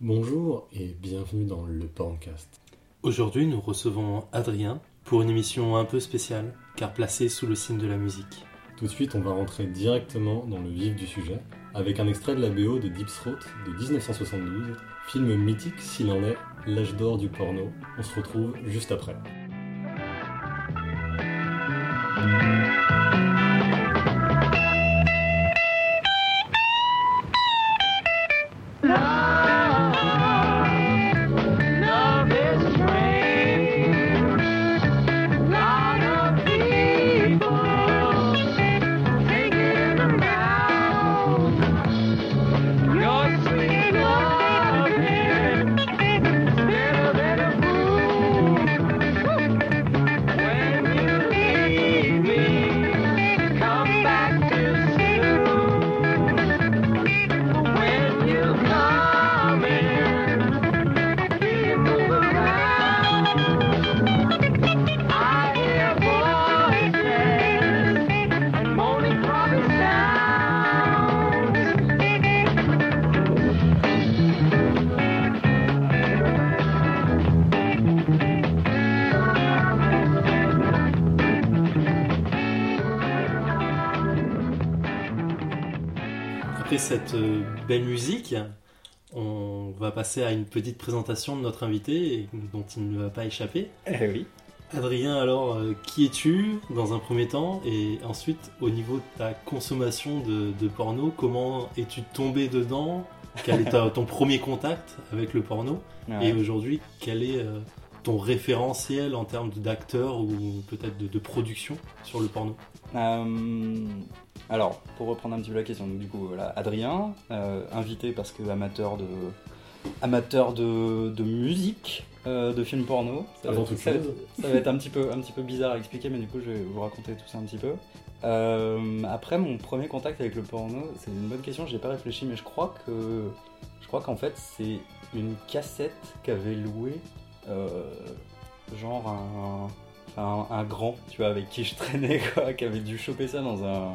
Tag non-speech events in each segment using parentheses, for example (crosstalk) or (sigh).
Bonjour et bienvenue dans le Porncast. Aujourd'hui, nous recevons Adrien pour une émission un peu spéciale, car placée sous le signe de la musique. Tout de suite, on va rentrer directement dans le vif du sujet, avec un extrait de la BO de Deep Throat de 1972, film mythique s'il en est, l'âge d'or du porno. On se retrouve juste après. Passer à une petite présentation de notre invité, et dont il ne va pas échapper. Eh oui. Adrien, alors, euh, qui es-tu dans un premier temps Et ensuite, au niveau de ta consommation de, de porno, comment es-tu tombé dedans? Quel est ta- (laughs) ton premier contact avec le porno? Et aujourd'hui, quel est euh, ton référentiel en termes d'acteur ou peut-être de, de production sur le porno? Euh, alors, pour reprendre un petit peu la question, donc du coup, voilà, Adrien, invité parce que amateur de, amateur de, de musique, euh, de films porno. Ça, Avant va, toute ça, chose. ça va être un petit, peu, un petit peu bizarre à expliquer, mais du coup, je vais vous raconter tout ça un petit peu. Euh, après, mon premier contact avec le porno, c'est une bonne question, j'ai pas réfléchi, mais je crois que, je crois qu'en fait, c'est une cassette qu'avait loué, euh, genre un, un, un grand, tu vois, avec qui je traînais, quoi, qui avait dû choper ça dans un,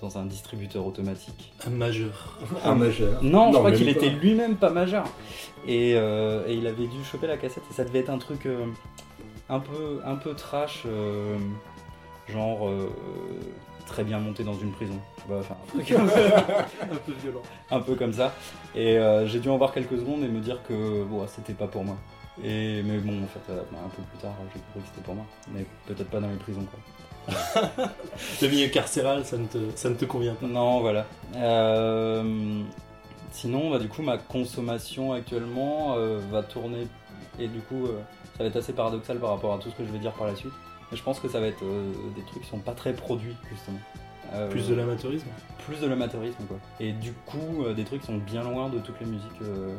dans un distributeur automatique. Un majeur. Un majeur. Non, je crois qu'il était lui-même pas majeur. Et, euh, et il avait dû choper la cassette, et ça devait être un truc euh, un, peu, un peu trash, euh, genre euh, très bien monté dans une prison. Enfin, un truc un (laughs) peu, Un peu violent. un peu comme ça. Et euh, j'ai dû en voir quelques secondes et me dire que bon, c'était pas pour moi. Et, mais bon, en fait, euh, un peu plus tard, j'ai compris que c'était pour moi. Mais peut-être pas dans les prisons, quoi. (laughs) Le milieu carcéral, ça ne te, ça ne te convient pas. Non, voilà. Euh, sinon, bah, du coup, ma consommation actuellement euh, va tourner. Et du coup, euh, ça va être assez paradoxal par rapport à tout ce que je vais dire par la suite. Mais je pense que ça va être des trucs qui sont pas très produits, justement. Euh, Plus de l'amateurisme Plus de l'amateurisme, quoi. Et du coup, euh, des trucs qui sont bien loin de toutes les musiques euh,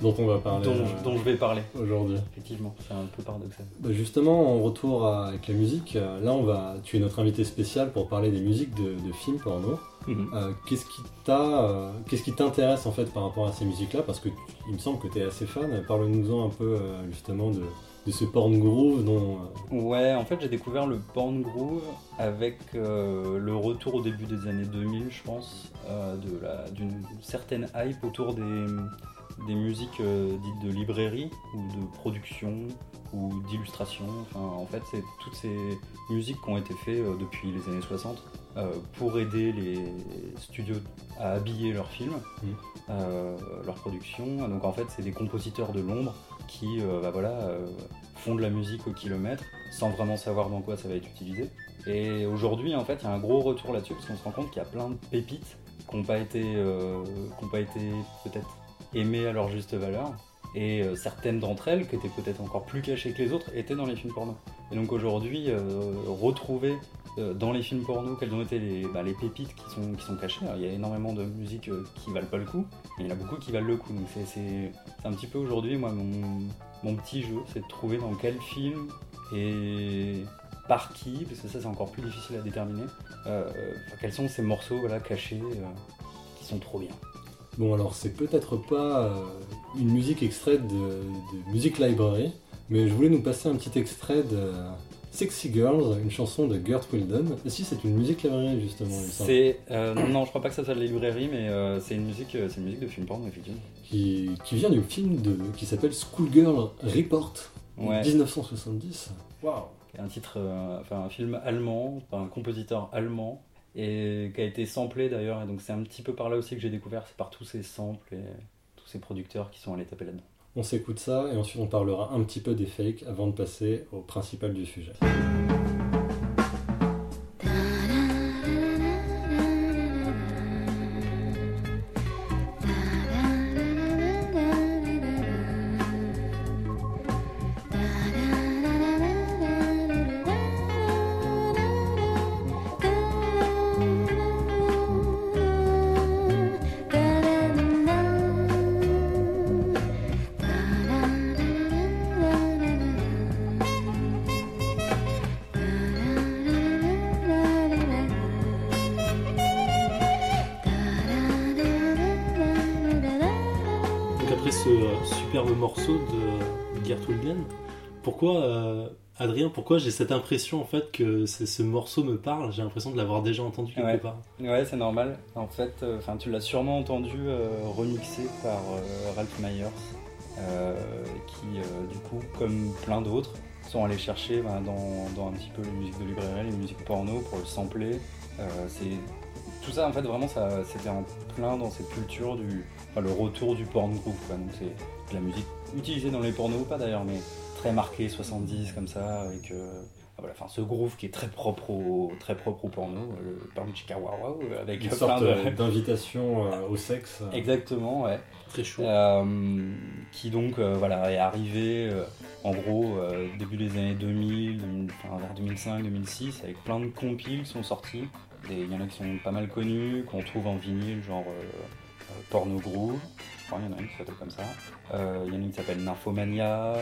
Dont on va parler dont, euh, dont je vais parler. aujourd'hui. Effectivement, c'est un peu paradoxal. Bah, justement, en retour à- avec la musique, là on va, tu es notre invité spécial pour parler des musiques de, de films porno. Mhm. Euh, qu'est-ce qui t'a, euh, qu'est-ce qui t'intéresse en fait par rapport à ces musiques-là? Parce que tu- il me semble que tu es assez fan. Parle-nous-en un peu euh, justement de, de ce porn groove dont. euh, Ouais, en fait, j'ai découvert le porn groove avec euh, le retour au début des années 2000, je pense, euh, d'une certaine hype autour des, des musiques euh, dites de librairie ou de production ou d'illustration. Enfin, en fait, c'est toutes ces musiques qui ont été faites euh, depuis les années 60 euh, pour aider les studios à habiller leurs films, euh, leur production. Donc, en fait, c'est des compositeurs de l'ombre qui euh, bah voilà, euh, font de la musique au kilomètre sans vraiment savoir dans quoi ça va être utilisé. Et aujourd'hui, en fait, il y a un gros retour là-dessus parce qu'on se rend compte qu'il y a plein de pépites qui n'ont pas été, euh, pas été peut-être aimées à leur juste valeur. Et euh, certaines d'entre elles, qui étaient peut-être encore plus cachées que les autres, étaient dans les films porno. Et donc aujourd'hui, euh, retrouver euh, dans les films porno quelles ont été les, bah, les pépites qui sont, qui sont cachées. Il y a énormément de musiques qui valent pas le coup, mais il y en a beaucoup qui valent le coup. Donc c'est- un petit peu aujourd'hui, moi, mon, mon petit jeu, c'est de trouver dans quel film et par qui, parce que ça c'est encore plus difficile à déterminer, quels sont ces morceaux cachés qui sont trop bien. Bon, alors c'est peut-être pas une musique extraite de, de Music Library, mais je voulais nous passer un petit extrait de Sexy Girls, une chanson de Gert Wilden. Et si c'est une musique librairie justement, C'est euh, non, je crois pas que ça soit de la librairie, mais euh, c'est une musique, euh, c'est une musique de film porno effectivement. qui, qui vient du film de, qui s'appelle Schoolgirl Report Ouais. 1970. Waouh un titre, euh, enfin un film allemand, par un compositeur allemand, et qui a été samplé d'ailleurs, et donc c'est un petit peu par là aussi que j'ai découvert, c'est par tous ces samples et producteurs qui sont allés taper là-dedans. On s'écoute ça et ensuite on parlera un petit peu des fakes avant de passer au principal du sujet. Pourquoi, euh, Adrien, pourquoi j'ai cette impression en fait que ce morceau me parle? J'ai l'impression de l'avoir déjà entendu quelque Ouais. part. Ouais, c'est normal. En fait, euh, tu l'as sûrement entendu euh, remixé par Ralph Myers, qui, du coup, comme plein d'autres, sont allés chercher bah, dans, dans un petit peu les musiques de librairie, les musiques porno pour le sampler. C'est tout ça, en fait, vraiment, ça, c'était en plein dans cette culture du, enfin, le retour du porn groove. quoi. Donc c'est de la musique utilisée dans les pornos, pas d'ailleurs, mais très marquée 70 comme ça, avec euh, ah, voilà, enfin, ce groove qui est très propre au, très propre au porno, euh, le porn chica wow wow, avec Une plein sorte de... euh, (laughs) d'invitation euh, au sexe. Exactement, ouais. Très chaud. Euh, qui donc euh, voilà, est arrivé euh, en gros euh, début des années 2000, 2000, enfin, vers 2005-2006, avec plein de compiles qui sont sortis. Des- Il y en a qui sont pas mal connus, qu'on trouve en vinyle, genre euh, euh, Porno Groove. Qu'il y en a une qui s'appelle comme ça. Euh, Il y en a une qui s'appelle Nymphomania.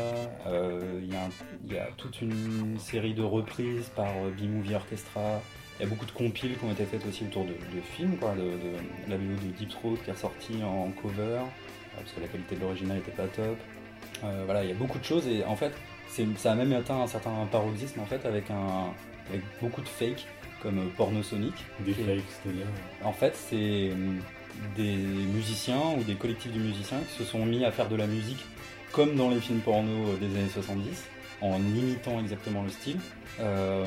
Euh, Il y, a un- il y a toute une série de reprises par euh, B-Movie Orchestra. Il y a beaucoup de compiles qui ont été faites aussi autour de, de films, quoi, de, de la vidéo de Deep Throat qui est ressortie en cover, parce que la qualité de l'original n'était pas top. Euh, voilà, il y a beaucoup de choses et en fait, ça a même atteint un certain paroxysme en fait avec, un, avec beaucoup de fakes comme Porno Sonic. Des fakes, c'est-à-dire. en fait, c'est hum, des musiciens ou des collectifs de musiciens qui se sont mis à faire de la musique comme dans les films porno euh, des années 70, en imitant exactement le style. Euh,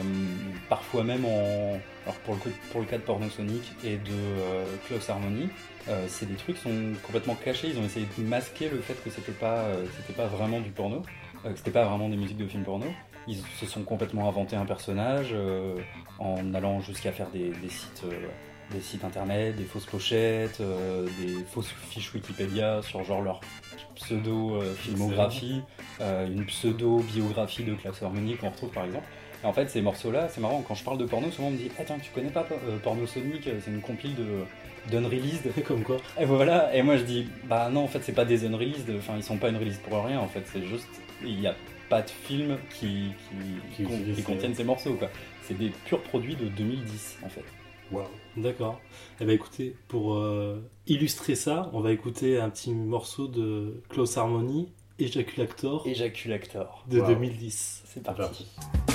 parfois même en. Alors pour le, cas de Porno Sonic et de euh, Close Harmony, c'est des trucs qui sont complètement cachés. Ils ont essayé de masquer le fait que c'était pas, pas vraiment du porno, que c'était pas vraiment des musiques de films porno. Ils se sont complètement inventé un personnage en allant jusqu'à faire des sites. Euh, des sites internet, des fausses pochettes, euh, des fausses fiches Wikipédia sur genre leur pseudo-filmographie, euh, une pseudo-biographie de Klaus Harmony qu'on retrouve par exemple. Et en fait, ces morceaux-là, c'est marrant, quand je parle de porno, souvent on me dit Attends, tu connais pas euh, Porno Sonic C'est une compile de d'unreleased. (laughs) Comme quoi Et voilà, et moi je dis Bah non, en fait, c'est pas des unreleased, enfin, ils sont pas unreleased pour rien, en fait, c'est juste. Il n'y a pas de film qui, qui, Qui contiennent ces morceaux, quoi. C'est des purs produits de 2010, en fait. Waouh. D'accord. Eh ben écoutez, pour euh, illustrer ça, on va écouter un petit morceau de Close Harmony, Ejaculator, Ejaculator. de Wow. 2010. C'est C'est parti. parti.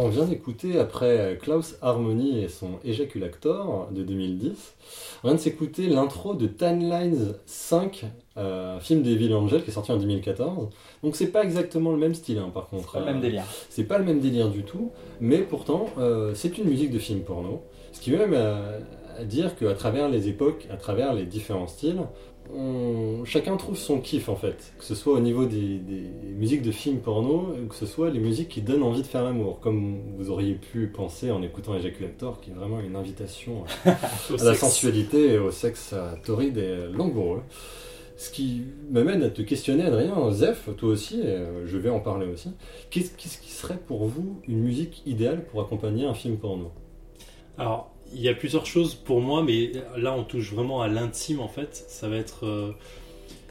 Alors on vient d'écouter après Klaus Harmony et son Ejaculator de 2010, on vient de s'écouter l'intro de Tan Lines 5, euh, un film d'Evil Angel qui est sorti en 2014. Donc c'est pas exactement le même style hein, par contre. Pas le même Euh, délire. C'est pas le même délire du tout, mais pourtant euh, c'est une musique de film porno. Ce qui veut même euh, dire qu'à travers les époques, à travers les différents styles, on- chacun trouve son kiff en fait. Que ce soit au niveau des, des musiques de films porno, ou que ce soit les musiques qui donnent envie de faire l'amour, comme vous auriez pu penser en écoutant Ejaculator, qui est vraiment une invitation à (laughs) la sensualité et au sexe torride et langoureux. Ce qui m'amène à te questionner, Adrien, Zef, toi aussi, et euh, je vais en parler aussi. Qu'est-ce qu'est-ce qui serait pour vous une musique idéale pour accompagner un film porno? Alors, il y a plusieurs choses pour moi, mais là on touche vraiment à l'intime en fait. Ça va être. euh,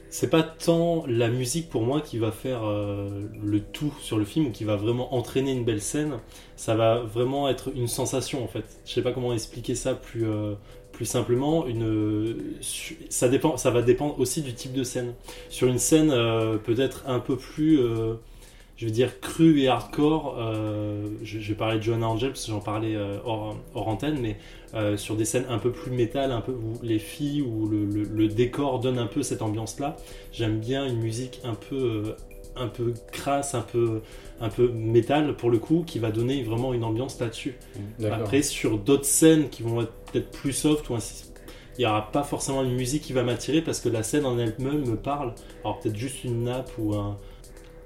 c'est pas tant la musique pour moi qui va faire euh, le tout sur le film ou qui va vraiment entraîner une belle scène. Ça va vraiment être une sensation en fait. Je sais pas comment expliquer ça plus, euh, plus simplement. Une, ça, dépend, ça va dépendre aussi du type de scène. Sur une scène peut-être un peu plus. Je veux dire crue et hardcore, euh, je, je vais parler de Joanna Angel parce que j'en parlais euh, hors, hors antenne, mais euh, sur des scènes un peu plus métal, un peu où les filles, où le, le- le décor donne un peu cette ambiance-là. J'aime bien une musique un peu, un peu crasse, un peu, un peu métal pour le coup, qui va donner vraiment une ambiance là-dessus. D'accord. Après, sur d'autres scènes qui vont être peut-être plus soft ou ainsi, il n'y aura pas forcément une musique qui va m'attirer parce que la scène en elle-même me parle. Alors peut-être juste une nappe ou un,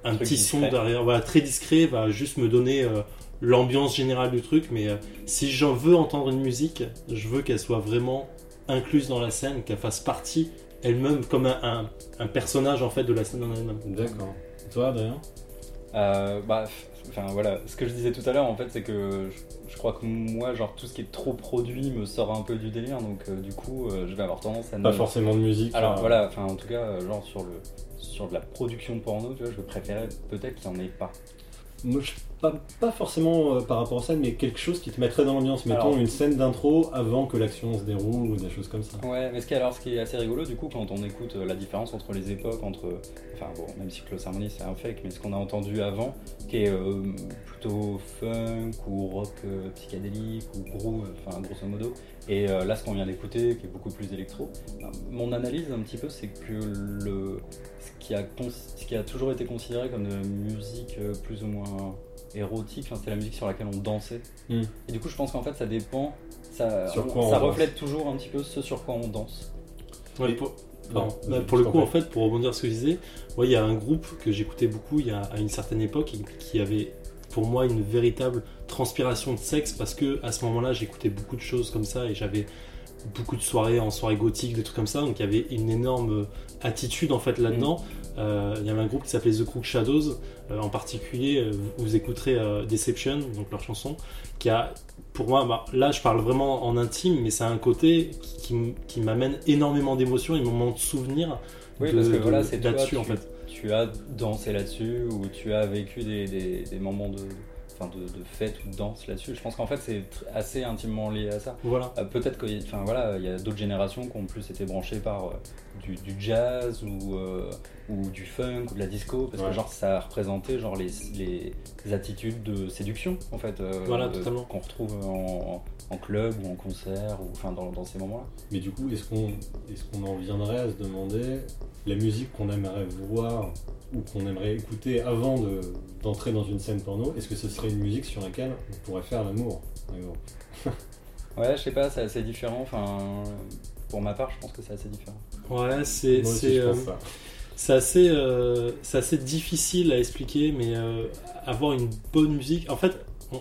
un petit son derrière, voilà, très discret, va juste me donner euh, l'ambiance générale du truc. Mais euh, si j'en veux entendre une musique, je veux qu'elle soit vraiment incluse dans la scène, qu'elle fasse partie elle-même comme un, un- un personnage en fait de la scène en elle-même. D'accord. Toi, Adrien? Euh, bah, enfin voilà, ce que je disais tout à l'heure en fait, c'est que je, je crois que moi, genre tout ce qui est trop produit me sort un peu du délire, donc euh, du coup, euh, je vais avoir tendance à ne. Pas forcément de musique. Alors voilà, enfin en tout cas, genre sur le sur de la production porno, tu vois, je préférais peut-être qu'il n'y en ait pas. Pas, pas forcément euh, par rapport à ça, mais quelque chose qui te mettrait dans l'ambiance. Mettons Alors- une scène d'intro avant que l'action se déroule ou des choses comme ça. Ouais, mais ce qui est, alors, ce qui est assez rigolo, du coup, quand on écoute euh, la différence entre les époques, entre. Enfin, bon, même si Close Harmony c'est un fake, mais ce qu'on a entendu avant, qui est euh, plutôt funk ou rock psychédélique ou groove, enfin, grosso modo, et là, ce qu'on vient d'écouter, qui est beaucoup plus électro, euh, mon analyse un petit peu, c'est que le. Ce qui, a ce qui a toujours été considéré comme de la musique plus ou moins érotique, c'était la musique sur laquelle on dansait. Hmm. Et du coup, je pense qu'en fait, ça dépend. Ça, Sur on- quoi on ça danse. reflète toujours un petit peu ce sur quoi on danse. Ouais, Et- pour, Non, pardon. vas-y, Bah, pour le coup, en fait, pour rebondir sur ce que je disais, ouais, il y a un groupe que j'écoutais beaucoup il y a, à une certaine époque et qui avait pour moi une véritable transpiration de sexe parce que à ce moment-là, j'écoutais beaucoup de choses comme ça et j'avais beaucoup de soirées en soirée gothique, des trucs comme ça, donc il y avait une énorme attitude en fait là-dedans. Euh, il y avait un groupe qui s'appelait The Crook Shadows, euh, en particulier, euh, vous, vous écouterez euh, Deception, donc leur chanson, qui a, pour moi, bah, là je parle vraiment en intime, mais ça a un côté qui, qui m'amène énormément d'émotions et moments de souvenirs Oui, de- parce que voilà, c'est toi, là-dessus tu, en fait. tu as dansé là-dessus ou tu as vécu des, des- des moments de, enfin de, de fête ou de danse là-dessus. Je pense qu'en fait, c'est assez intimement lié à ça. Voilà. Euh, Peut-être qu'il enfin, voilà, il y a d'autres générations qui ont plus été branchées par euh, du, du jazz ou, euh, ou du funk ou de la disco, parce Ouais. que genre ça représentait genre les, les attitudes de séduction en fait, Voilà, qu'on retrouve en, en club ou en concert ou enfin dans, dans ces moments-là. Mais du coup, est-ce qu'on est qu'on en viendrait à se demander la musique qu'on aimerait voir ou qu'on aimerait écouter avant de- d'entrer dans une scène porno Est-ce que ce serait une musique sur laquelle on pourrait faire l'amour par exemple (laughs) Ouais, je sais pas, c'est assez différent. Enfin, pour ma part, je pense que c'est assez différent. Ouais, c'est Moi aussi, c'est, je euh, pense ça. c'est assez, euh, c'est assez difficile à expliquer, mais euh, avoir une bonne musique. En fait,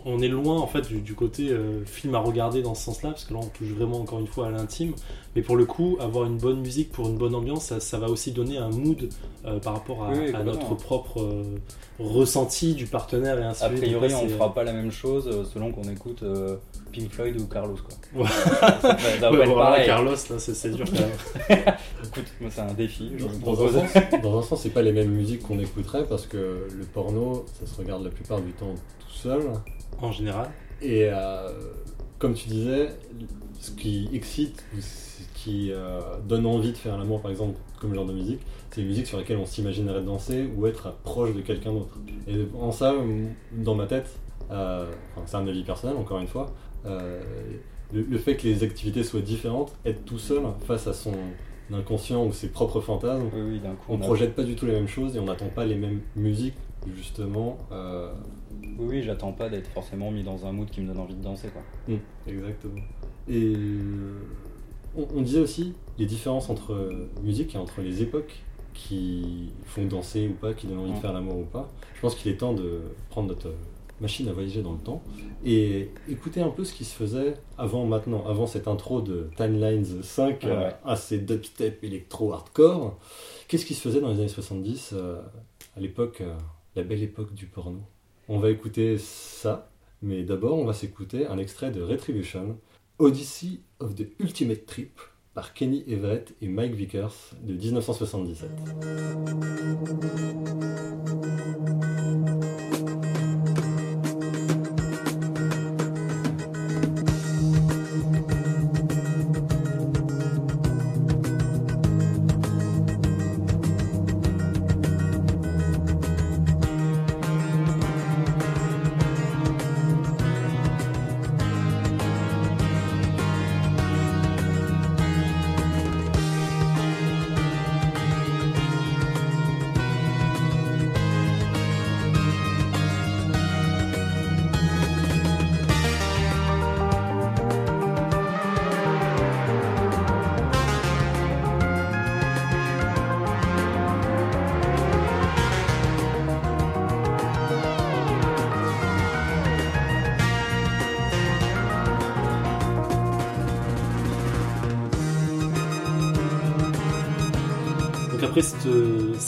on, on est loin en fait du, du côté euh, film à regarder dans ce sens-là, parce que là on touche vraiment encore une fois à l'intime. Mais pour le coup, avoir une bonne musique pour une bonne ambiance, ça, ça va aussi donner un mood euh, par rapport à, Oui, notre propre euh, ressenti du partenaire et ainsi A de suite. priori, Donc, on c'est- fera pas la même chose selon qu'on écoute euh, Pink Floyd ou Carlos, quoi. (laughs) Ouais. ça, va- ça Ouais, pareil. Carlos, là, c'est c'est dur quand même. (laughs) Écoute, moi, c'est un défi. Je Dans un, sens, dans un sens, c'est pas les mêmes musiques qu'on écouterait parce que le porno, ça se regarde la plupart du temps tout seul. En général. Et euh, comme tu disais, ce qui excite ou ce qui euh, donne envie de faire l'amour, par exemple, comme genre de musique, c'est une musique sur laquelle on s'imaginerait danser ou être proche de quelqu'un d'autre. Et en ça, dans ma tête, euh, enfin, c'est un avis personnel encore une fois, euh, le, le fait que les activités soient différentes, être tout seul face à son inconscient ou ses propres fantasmes, Oui, oui, d'un coup. on a- projette pas du tout les mêmes choses et on n'attend pas les mêmes musiques justement. euh, Oui, j'attends pas d'être forcément mis dans un mood qui me donne envie de danser, quoi. Hmm, exactement. Et euh, on, on disait aussi les différences entre euh, musique et entre les époques qui font danser ou pas, qui donnent envie de Ouais. faire l'amour ou pas. Je pense qu'il est temps de prendre notre machine à voyager dans le temps et écouter un peu ce qui se faisait avant maintenant, avant cette intro de Timelines 5 Ouais, euh, ouais. assez dubstep électro hardcore. Qu'est-ce qui se faisait dans les années 70 euh, à l'époque, euh, la belle époque du porno On va écouter ça, mais d'abord on va s'écouter un extrait de Retribution, Odyssey of the Ultimate Trip par Kenny Everett et Mike Vickers de 1977.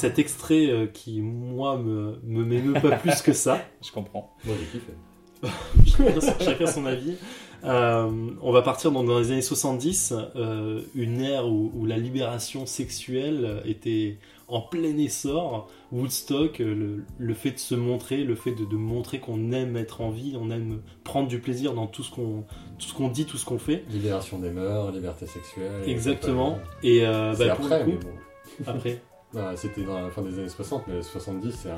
Cet extrait euh, qui, moi, me, me m'émeut pas (laughs) plus que ça, Je comprends. Moi j'ai kiffé. (laughs) chacun, son avis, euh, on va partir dans les années 70, euh, une ère où, où la libération sexuelle était en plein essor. Woodstock, le, le fait de se montrer, le fait de, de montrer qu'on aime être en vie, on aime prendre du plaisir dans tout ce qu'on tout ce qu'on dit, tout ce qu'on fait. Libération des mœurs, liberté sexuelle. Exactement. Et euh, bah, pour après, le mais coup, bon. après. (laughs) Ah, C'était dans la fin des années 60, mais 70 c'est un-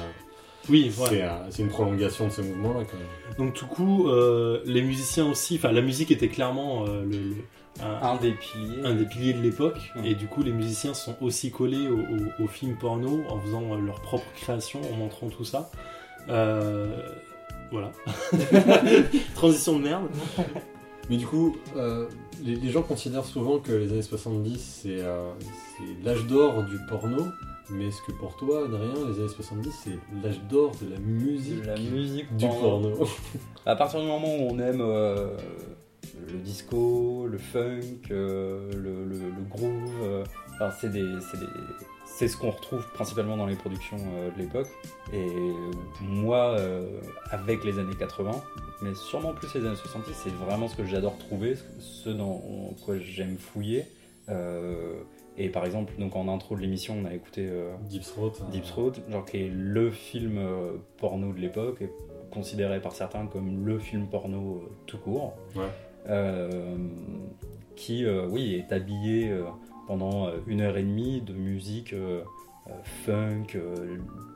Oui, voilà. c'est un- c'est une prolongation de ce mouvement-là quand même. Donc tout coup, euh, les musiciens aussi, enfin la musique était clairement euh, le, le- un, Un des piliers. un des piliers de l'époque, et du coup les musiciens sont aussi collés au, au- au film porno en faisant euh, leur propre création, en montrant tout ça. Euh, voilà. (laughs) Transition de merde. Mais du coup, euh, les, les gens considèrent souvent que les années 70 c'est euh, c'est l'âge d'or du porno, mais est-ce que pour toi, Adrien, les années 70 c'est l'âge d'or de la musique la musique du porno. (laughs) À partir du moment où on aime euh, le disco, le funk, euh, le, le- le groove, euh, enfin, c'est des, ce qu'on retrouve principalement dans les productions de l'époque. Et moi, avec les années 80, mais sûrement plus les années 70, c'est vraiment ce que j'adore trouver, ce dans quoi j'aime fouiller. Euh, et par exemple, donc en intro de l'émission, on a écouté euh, Deep Throat. euh, Deep Throat, genre qui est le film euh, porno de l'époque, considéré par certains comme le film porno euh, tout court, Ouais. Euh, qui, oui, est habillé pendant une heure et demie de musique funk,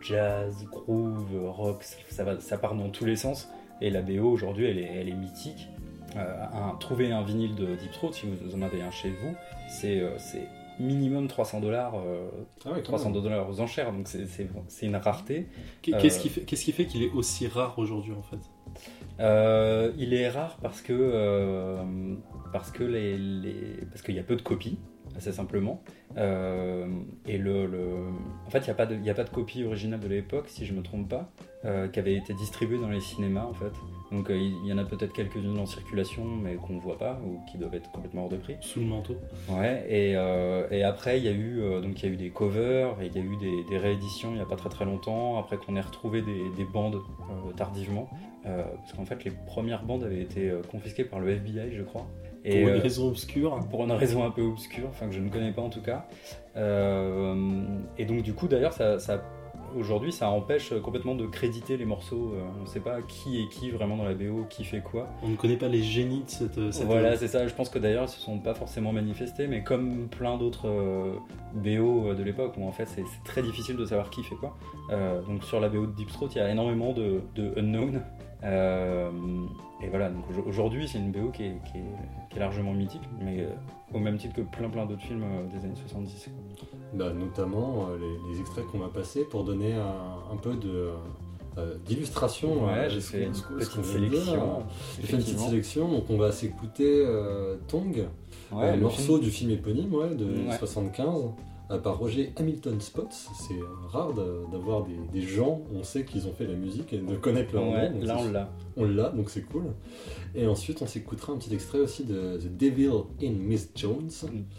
jazz, groove, rock, ça, va, ça part dans tous les sens. Et la BO aujourd'hui, elle est, elle est mythique. Un- trouver un vinyle de Deep Throat, si vous en avez un chez vous, c'est c'est minimum 300 dollars, euh, Ah ouais, quand 300 même. dollars aux enchères, donc c'est- une rareté. Euh, Qu'est-ce qui fait, qu'est-ce qui, fait qu'il est aussi rare aujourd'hui en fait? Euh, il est rare parce que parce que les, les- parce qu'il y a peu de copies, assez simplement. Euh, et le, le- en fait, il n'y a pas de y a pas de copie originale de l'époque, si je me trompe pas, euh, qui avait été distribuée dans les cinémas en fait. Donc euh, il y en a peut-être quelques-unes en circulation, mais qu'on voit pas ou qui doivent être complètement hors de prix. Sous le manteau. Ouais, et, et après il y a eu donc y a eu des covers et il y a eu des, des rééditions il n'y a pas très très longtemps. Après qu'on ait retrouvé des, des bandes tardivement, parce qu'en fait les premières bandes avaient été confisquées par le FBI, je crois. Pour une euh, raison obscure. pour une raison un peu obscure, enfin que je ne connais pas en tout cas. Euh, et donc du coup d'ailleurs ça, ça- aujourd'hui ça empêche complètement de créditer les morceaux. Euh, on ne sait pas qui est qui vraiment dans la BO, qui fait quoi. On ne connaît pas les génies de cette. cette Voilà, c'est ça. Je pense que d'ailleurs, ils se sont pas forcément manifestés, mais comme plein d'autres euh, BO de l'époque, où en fait c'est c'est très difficile de savoir qui fait quoi. Euh, donc sur la BO de Deep Throat, il y a énormément de, de unknown. Euh, et voilà, donc au- aujourd'hui c'est une BO qui est, qui est- qui est largement mythique, mais euh, au même titre que plein plein d'autres films euh, des années 70. quoi. Bah, notamment les, les extraits qu'on va passer pour donner un, un peu de, d'illustration. Ouais, j'ai ce fait qu'on- une petite sélection. J'ai fait une petite sélection, donc on va s'écouter euh, Tong, Ouais, un le morceau film- du film éponyme ouais, de Ouais. 75, euh, par Roger Hamilton Spots. C'est euh, rare d'avoir des, des gens, on sait qu'ils ont fait la musique et de connaître leur Ouais, nom. là on l'a. on l'a, donc c'est cool. Et ensuite, on s'écoutera un petit extrait aussi de The Devil in Miss Jones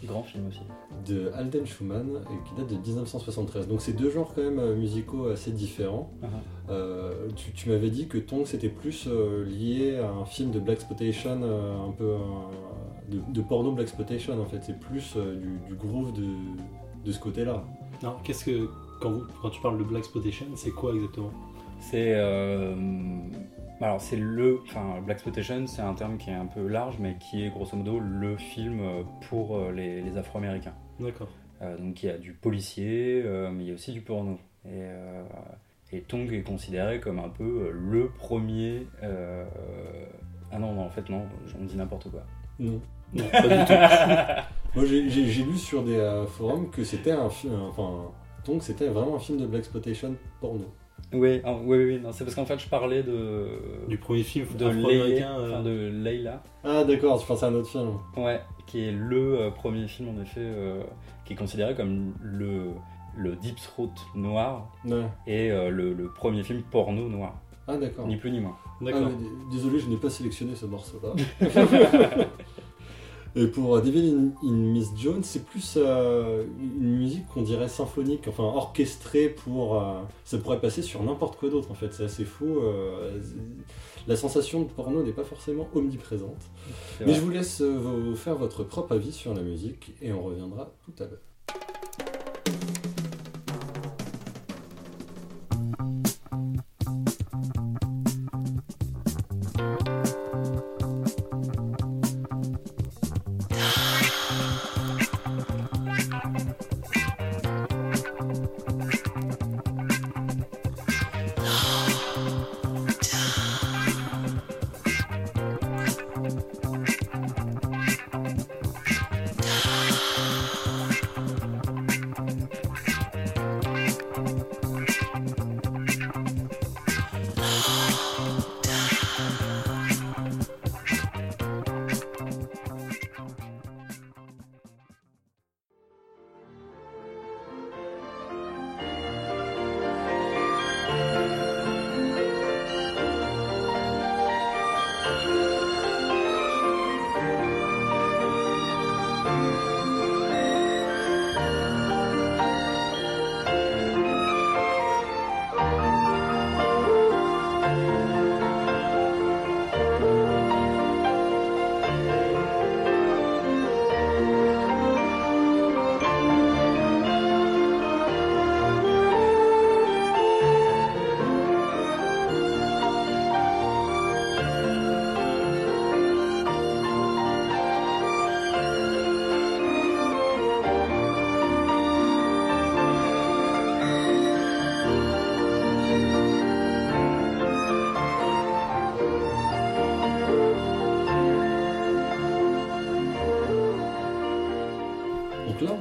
Grand film aussi. de Alden Schumann et qui date de 1973. Donc c'est deux genres quand même euh, musicaux assez différents. Ah, Euh, tu tu m'avais dit que Tong c'était plus euh, lié à un film de Black Exploitation, euh, un peu euh, de, de porno Black Exploitation en fait. C'est plus euh, du, du groove de, de ce côté-là. Alors, qu'est-ce que. Quand, vous- quand tu parles de Black Exploitation, c'est quoi exactement? C'est euh, alors c'est le, enfin Black Exploitation, c'est un terme qui est un peu large, mais qui est grosso modo le film euh, pour euh, les, les Afro-Américains. D'accord. Euh, donc il y a du policier, euh, mais il y a aussi du porno. Et, euh, et Tong est considéré comme un peu le premier. euh, Ah non, non, en fait non, on dit n'importe quoi. Non. Non, pas du tout. (laughs) Moi j'ai- lu sur des euh, forums que c'était un film, enfin Tong c'était vraiment un film de Black Exploitation porno. Oui, ah, oui, oui, non, c'est parce qu'en fait je parlais de Du premier film de. Leila, euh, enfin, de Leila. Ah d'accord, je pensais à un autre film. Ouais, qui est le euh, premier film en effet euh, qui est considéré comme le, le Deep Throat noir Ouais. et euh, le, le premier film porno noir, Ah d'accord. ni plus ni moins. Ah, D'accord. d- désolé, je n'ai pas sélectionné ce morceau-là. (laughs) (laughs) Et pour euh, Devil in, in Miss Jones, c'est plus euh, une musique qu'on dirait symphonique, enfin orchestrée pour. euh, ça pourrait passer sur n'importe quoi d'autre en fait, c'est assez fou. euh, la sensation de porno n'est pas forcément omniprésente. Mais je vous laisse vous faire votre propre avis sur la musique et on reviendra tout à l'heure.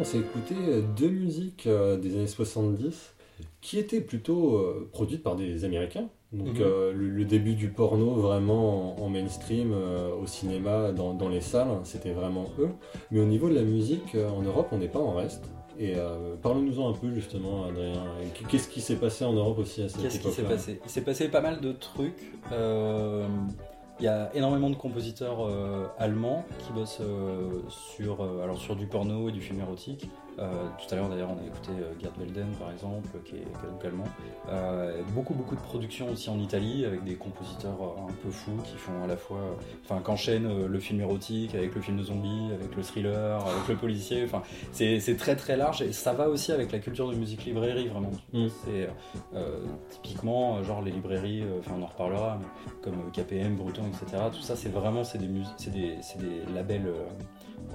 On s'est écouté euh, deux musiques euh, des années 70 qui étaient plutôt euh, produites par des Américains. Donc Mhm. euh, le, le début du porno vraiment en, en mainstream, euh, au cinéma, dans, dans les salles, c'était vraiment eux. Mais au niveau de la musique, euh, en Europe, on n'est pas en reste. Et euh, parle-nous-en un peu justement, Adrien. Qu'est-ce qui s'est passé en Europe aussi à cette Qu'est-ce qui s'est passé? Il s'est passé pas mal de trucs. Il y a énormément de compositeurs euh, allemands qui bossent euh, sur, euh, alors sur du porno et du film érotique. Euh, tout à l'heure d'ailleurs on a écouté euh, Gerd Welden par exemple qui est, qui est donc allemand. Euh, beaucoup beaucoup de productions aussi en Italie avec des compositeurs euh, un peu fous qui font à la fois, enfin qu'enchaînent euh, le film érotique avec le film de zombie, avec le thriller, avec le policier. Enfin c'est très très large et ça va aussi avec la culture de musique librairie vraiment. Mm. C'est typiquement genre les librairies, enfin on en reparlera, mais comme KPM, Bruton, etc. Tout ça c'est vraiment c'est des des, des labels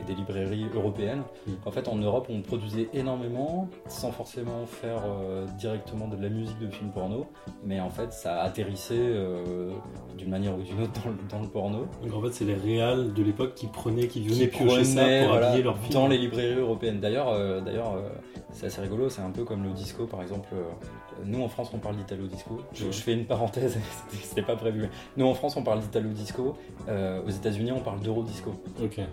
et des librairies européennes. Mm. En fait, en Europe, on produisait énormément, sans forcément faire euh, directement de la musique de film porno, mais en fait, ça atterrissait euh, d'une manière ou d'une autre dans le, dans le porno. Donc en fait, c'est les réals de l'époque qui prenaient, qui venaient piocher ça pour voilà, habiller leur film. dans les librairies européennes. D'ailleurs, euh, d'ailleurs, c'est assez rigolo. C'est un peu comme le disco, par exemple. Nous en France, on parle d'italo disco. Je, fais une parenthèse, (laughs) c'était- pas prévu. Nous en France, on parle d'italo disco. Euh, aux États-Unis, on parle d'euro disco.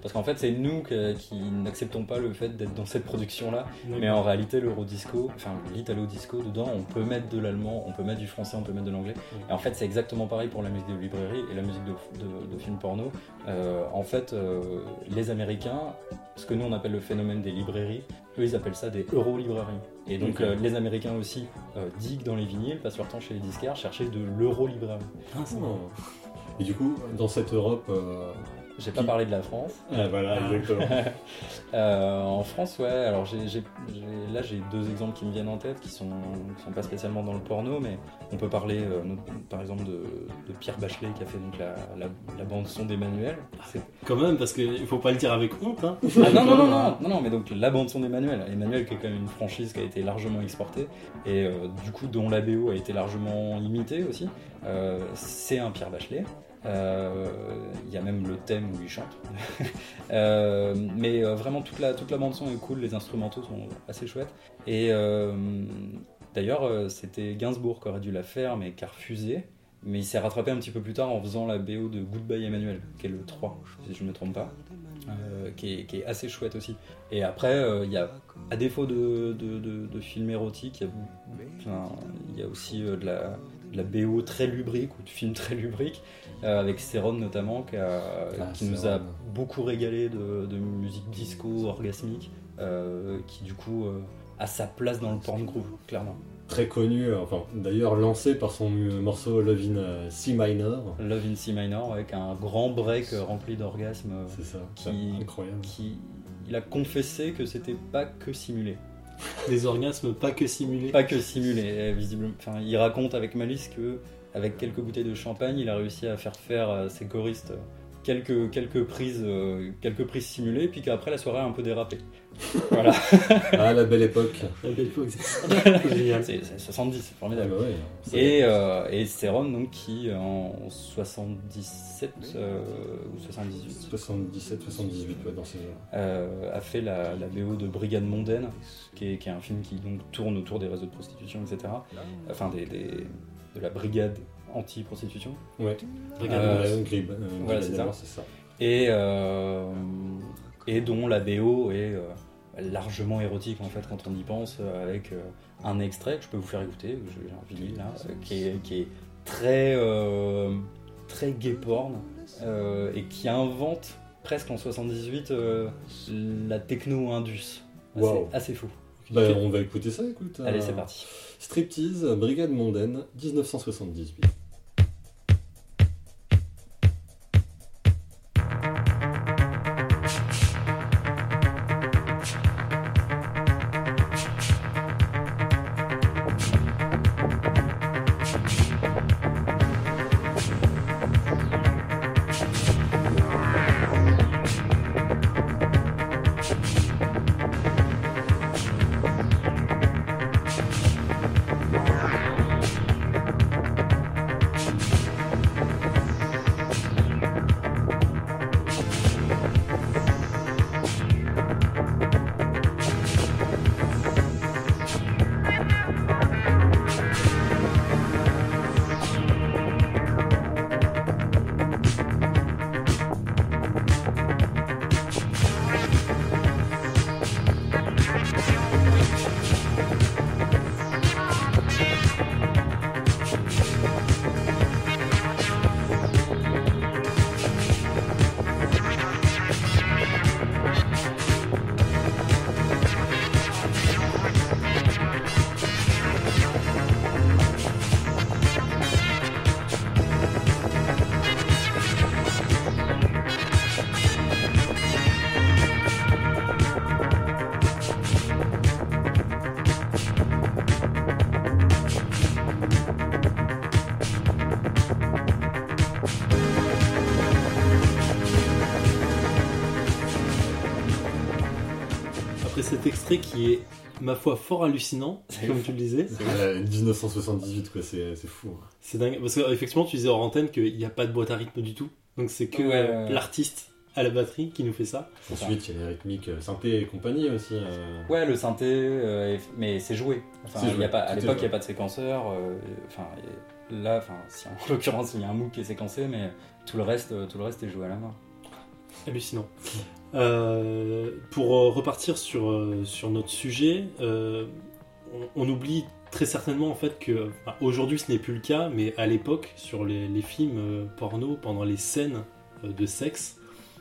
Parce qu'en fait, c'est nous que- qui n'acceptons pas le fait d'être dans cette production-là. Donc, Mais en réalité, l'euro disco, enfin l'italo disco, dedans, on peut mettre de l'allemand, on peut mettre du français, on peut mettre de l'anglais. Et en fait, c'est exactement pareil pour la musique de librairie et la musique de, de, de films porno. Euh, en fait, euh, les Américains, ce que nous on appelle le phénomène des librairies, eux ils appellent ça des euro-librairies. Et donc euh, les Américains aussi euh, diguent dans les vinyles, passent leur temps chez les disquaires, chercher de l'euro-librairie. ah, Oh. Et du coup, dans cette Europe. Euh, J'ai pas parlé de la France. Ah, voilà, exactement. (laughs) Euh, en France, ouais, alors là j'ai deux exemples qui me viennent en tête qui sont, qui sont pas spécialement dans le porno, mais on peut parler euh, par exemple de, de Pierre Bachelet qui a fait donc la, la, la bande son d'Emmanuel. Quand même, parce qu'il faut pas le dire avec honte. Hein. Ah non, non, non, non, non, non, mais donc la bande son d'Emmanuel. Emmanuel qui est quand même une franchise qui a été largement exportée et euh, du coup dont la BO a été largement imitée aussi. Euh, c'est un Pierre Bachelet. Euh, Il y a même le thème où il chante. (laughs) Euh, mais euh, vraiment toute la, toute la bande son est cool, les instrumentaux sont assez chouettes. Et euh, d'ailleurs euh, c'était Gainsbourg qui aurait dû la faire mais qui a refusé. Mais il s'est rattrapé un petit peu plus tard en faisant la BO de Goodbye Emmanuel, qui est le 3, si je ne me trompe pas. Euh, qui, est, qui est assez chouette aussi. Et après, euh, il y a, à défaut de, de, de- films érotiques, il y a, aussi euh, de la BO très lubrique ou de films très lubriques, euh, avec Céron notamment, qui, a- Ah, qui nous a beaucoup régalé de, de musique disco orgasmique, euh, qui du coup euh, a sa place dans le porn groove, clairement. Très connu, enfin, d'ailleurs lancé par son morceau Love in C minor. Love in C minor, avec un grand break rempli d'orgasmes, C'est ça, Qui- incroyable. qui il a confessé que c'était pas que simulé. Des orgasmes pas que simulés. Pas que simulé, eh, visiblement. Enfin, il raconte avec malice que, avec quelques bouteilles de champagne, il a réussi à faire faire à ses choristes euh, quelques, quelques, prises, euh, quelques prises simulées, puis qu'après la soirée a un peu dérapé. (laughs) voilà, Ah, la belle époque. La belle époque, c'est (laughs) génial. c'est c'est 70, c'est Ah, formidable. bah ouais, c'est- Et, euh, et donc, qui en 77 euh, ou 78 77, 78, ouais, dans ces euh, a fait la, la BO de Brigade Mondaine, qui est, qui est un film qui donc tourne autour des réseaux de prostitution, etc. Enfin, des, des- de la brigade anti-prostitution. Ouais, Regarde, Euh, Grib, euh, voilà, c'est ça. Et, euh, et dont la BO est euh, largement érotique en fait quand on y pense, avec euh, un extrait que je peux vous faire écouter, j'ai un vinyle là, euh, qui, est, qui est très, euh, très gay porn euh, et qui invente presque en 78 euh, la techno-indus. Assez, Wow. assez fou. Bah, on va écouter ça, écoute. Allez, euh, c'est parti. Striptease, Brigade Mondaine, 1978. Ma foi, fort hallucinant, C'est comme fou. tu le disais. Ouais, 1978, quoi, c'est c'est fou. hein. C'est dingue. Parce qu'effectivement, tu disais hors antenne qu'il n'y a pas de boîte à rythme du tout. Donc c'est que Ouais, ouais, euh, ouais. l'artiste à la batterie qui nous fait ça. Ensuite, il y a les rythmiques euh, synthé et compagnie aussi. euh. Ouais, le synthé, euh, mais c'est joué. Enfin, il y a joué, pas, à l'époque, il n'y joué. a pas de séquenceur. euh, Enfin, là, enfin, (laughs) si, en l'occurrence, il y a un MOOC qui est séquencé, mais tout le reste, euh, tout le reste est joué à la main. Hallucinant. Euh, pour euh, repartir sur, euh, sur notre sujet, on, oublie très certainement en fait que aujourd'hui ce n'est plus le cas, mais à l'époque sur les, les films porno, pendant les scènes de sexe,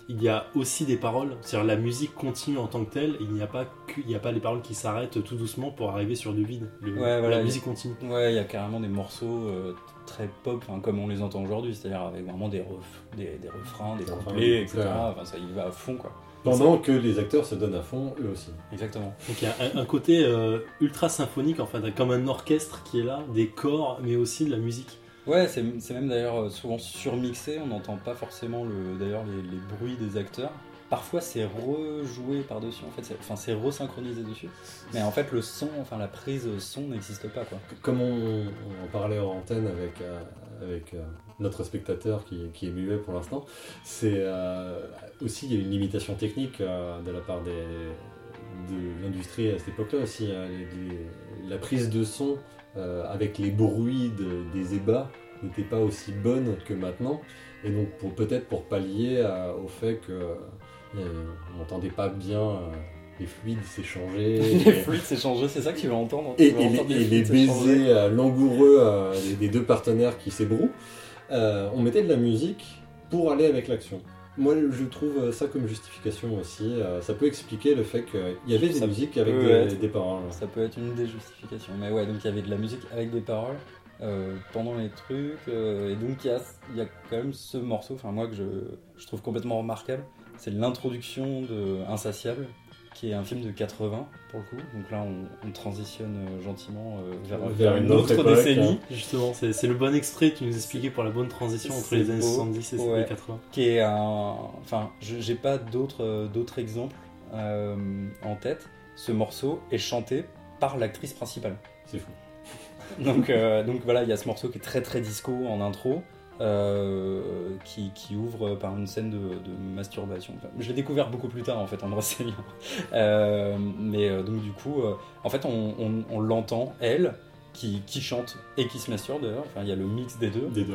il y a aussi des paroles. C'est-à-dire la musique continue en tant que telle. Il n'y a pas que, il n'y a pas les paroles qui s'arrêtent tout doucement pour arriver sur du vide. Le- Ouais, voilà, la il- musique continue. Ouais, il y a carrément des morceaux euh, très pop, comme on les entend aujourd'hui, c'est-à-dire avec vraiment des, ref- des, des refrains, des couplets, etc. Enfin, ça y va à fond, quoi. Pendant que les acteurs se donnent à fond, eux aussi. Exactement. Donc il y a un, un côté euh, ultra symphonique en fait, comme un orchestre qui est là, des corps, mais aussi de la musique. Ouais, c'est même d'ailleurs euh, souvent surmixé, on n'entend pas forcément le, d'ailleurs les, bruits des acteurs. Parfois c'est rejoué par-dessus, en fait, c'est- enfin c'est resynchronisé dessus. Mais en fait le son, enfin la prise son n'existe pas quoi. Comme on, parlait en antenne avec, euh, avec euh, notre spectateur qui, qui est muet pour l'instant, c'est aussi il y a une limitation technique de la part de l'industrie à cette époque-là aussi. hein. La prise de son euh, avec les bruits de- des ébats n'était pas aussi bonne que maintenant. Et donc pour peut-être pour pallier à- au fait que euh, on n'entendait pas bien euh, les fluides s'échanger. (laughs) les fluides s'échanger, c'est ça que tu veux entendre Et, les, entendre baisers langoureux des, des deux partenaires qui s'ébrouent, on mettait de la musique pour aller avec l'action. Moi, je trouve ça comme justification aussi. euh, ça peut expliquer le fait qu'il y avait des Ça musiques avec des, être. des paroles. Ça peut être une des justifications. Mais ouais, donc il y avait de la musique avec des paroles euh, pendant les trucs. euh, et donc il y y a quand même ce morceau, enfin moi que je, je trouve complètement remarquable. C'est l'introduction de Insatiable, qui est un film de 80 pour le coup. Donc là on, on transitionne euh, gentiment euh, vers, une une autre décennie. Justement, c'est le bon extrait que tu nous expliquais pour la bonne transition entre les années beau, 70 et les ouais. 80. qui est un. Enfin, je- j'ai pas d'autres euh, d'autres exemples euh, en tête. Ce morceau est chanté par l'actrice principale. C'est fou. Donc, euh, donc voilà, il y a ce morceau qui est très très disco en intro, euh, qui, qui ouvre par une scène de, de masturbation. Enfin, je l'ai découvert beaucoup plus tard en fait en me (laughs) renseignant. Euh, mais euh, donc du coup, en fait, on, on- on l'entend elle qui, qui chante et qui se masturbe d'ailleurs. Enfin, il y a le mix des deux. Des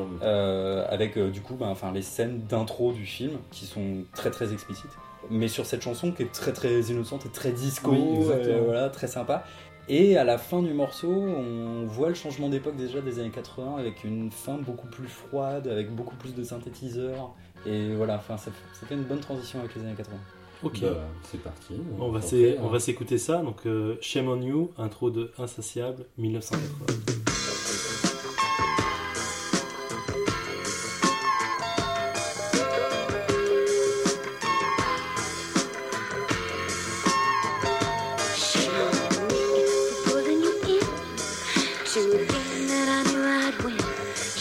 avec du coup ben, enfin, les scènes d'intro du film qui sont très très explicites. Mais sur cette chanson qui est très très innocente et très disco, Oui, voilà, très sympa. Et à la fin du morceau, on voit le changement d'époque déjà des années 80 avec une fin beaucoup plus froide, avec beaucoup plus de synthétiseurs. Et voilà, enfin, ça, ça fait une bonne transition avec les années 80. Ok. Bah, c'est parti. Va hein. on va s'écouter ça. Donc, euh, Shame on You, intro de Insatiable, 1980.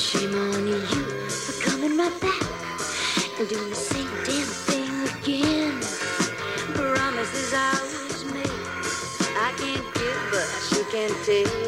Shame on you for coming right back and doing the same damn thing again. Promises I was made, I can't give, but I sure can take.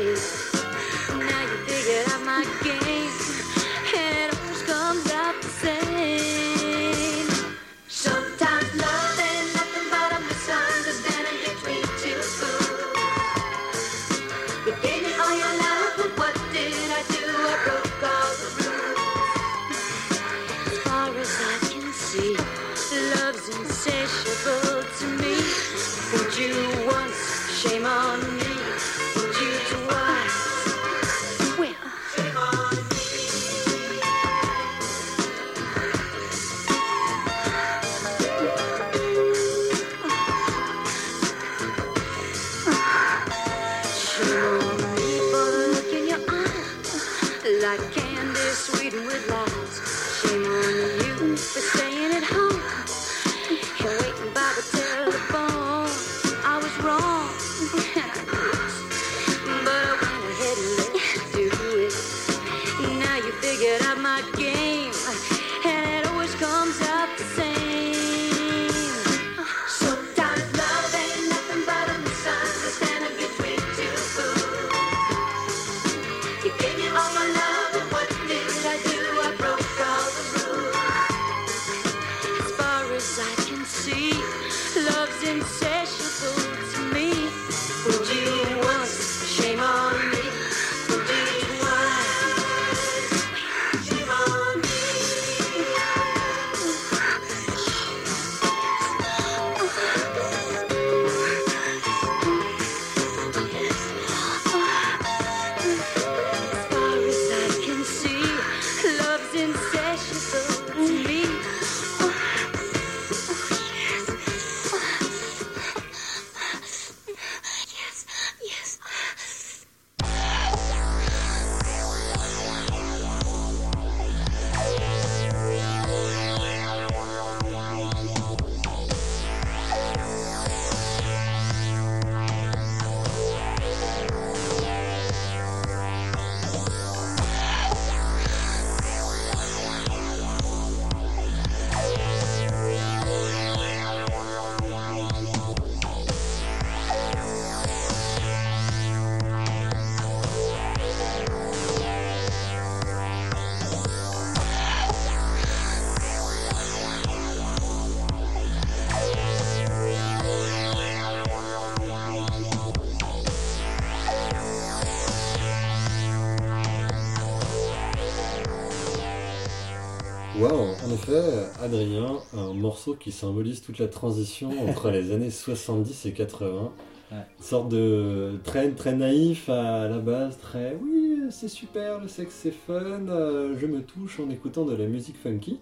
Adrien, un morceau qui symbolise toute la transition entre les (laughs) années 70 et 80. Ouais. Une sorte de très, très naïf à la base, très oui, c'est super, le sexe c'est fun, euh, je me touche en écoutant de la musique funky.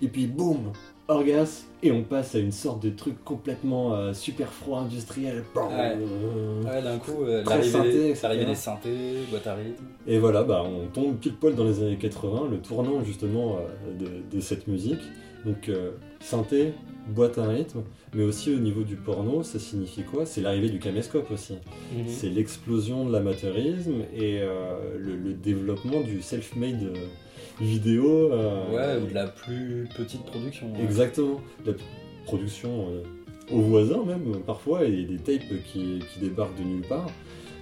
Et puis boum, orgasme, et on passe à une sorte de truc complètement euh, super froid industriel. Ouais. Ouais, d'un coup, euh, l'arrivée synthé, des, synthés, boîte à rythme. Et voilà, bah, on tombe pile poil dans les années 80, le tournant justement euh, de, de cette musique. Donc euh, synthé, boîte à rythme, mais aussi au niveau du porno, ça signifie quoi? C'est l'arrivée du caméscope aussi. Mhm. C'est l'explosion de l'amateurisme et le, le développement du self-made vidéo. euh, Ouais, ou de la plus petite production. Exactement. La production euh, au voisin même, parfois, et des tapes qui, qui débarquent de nulle part.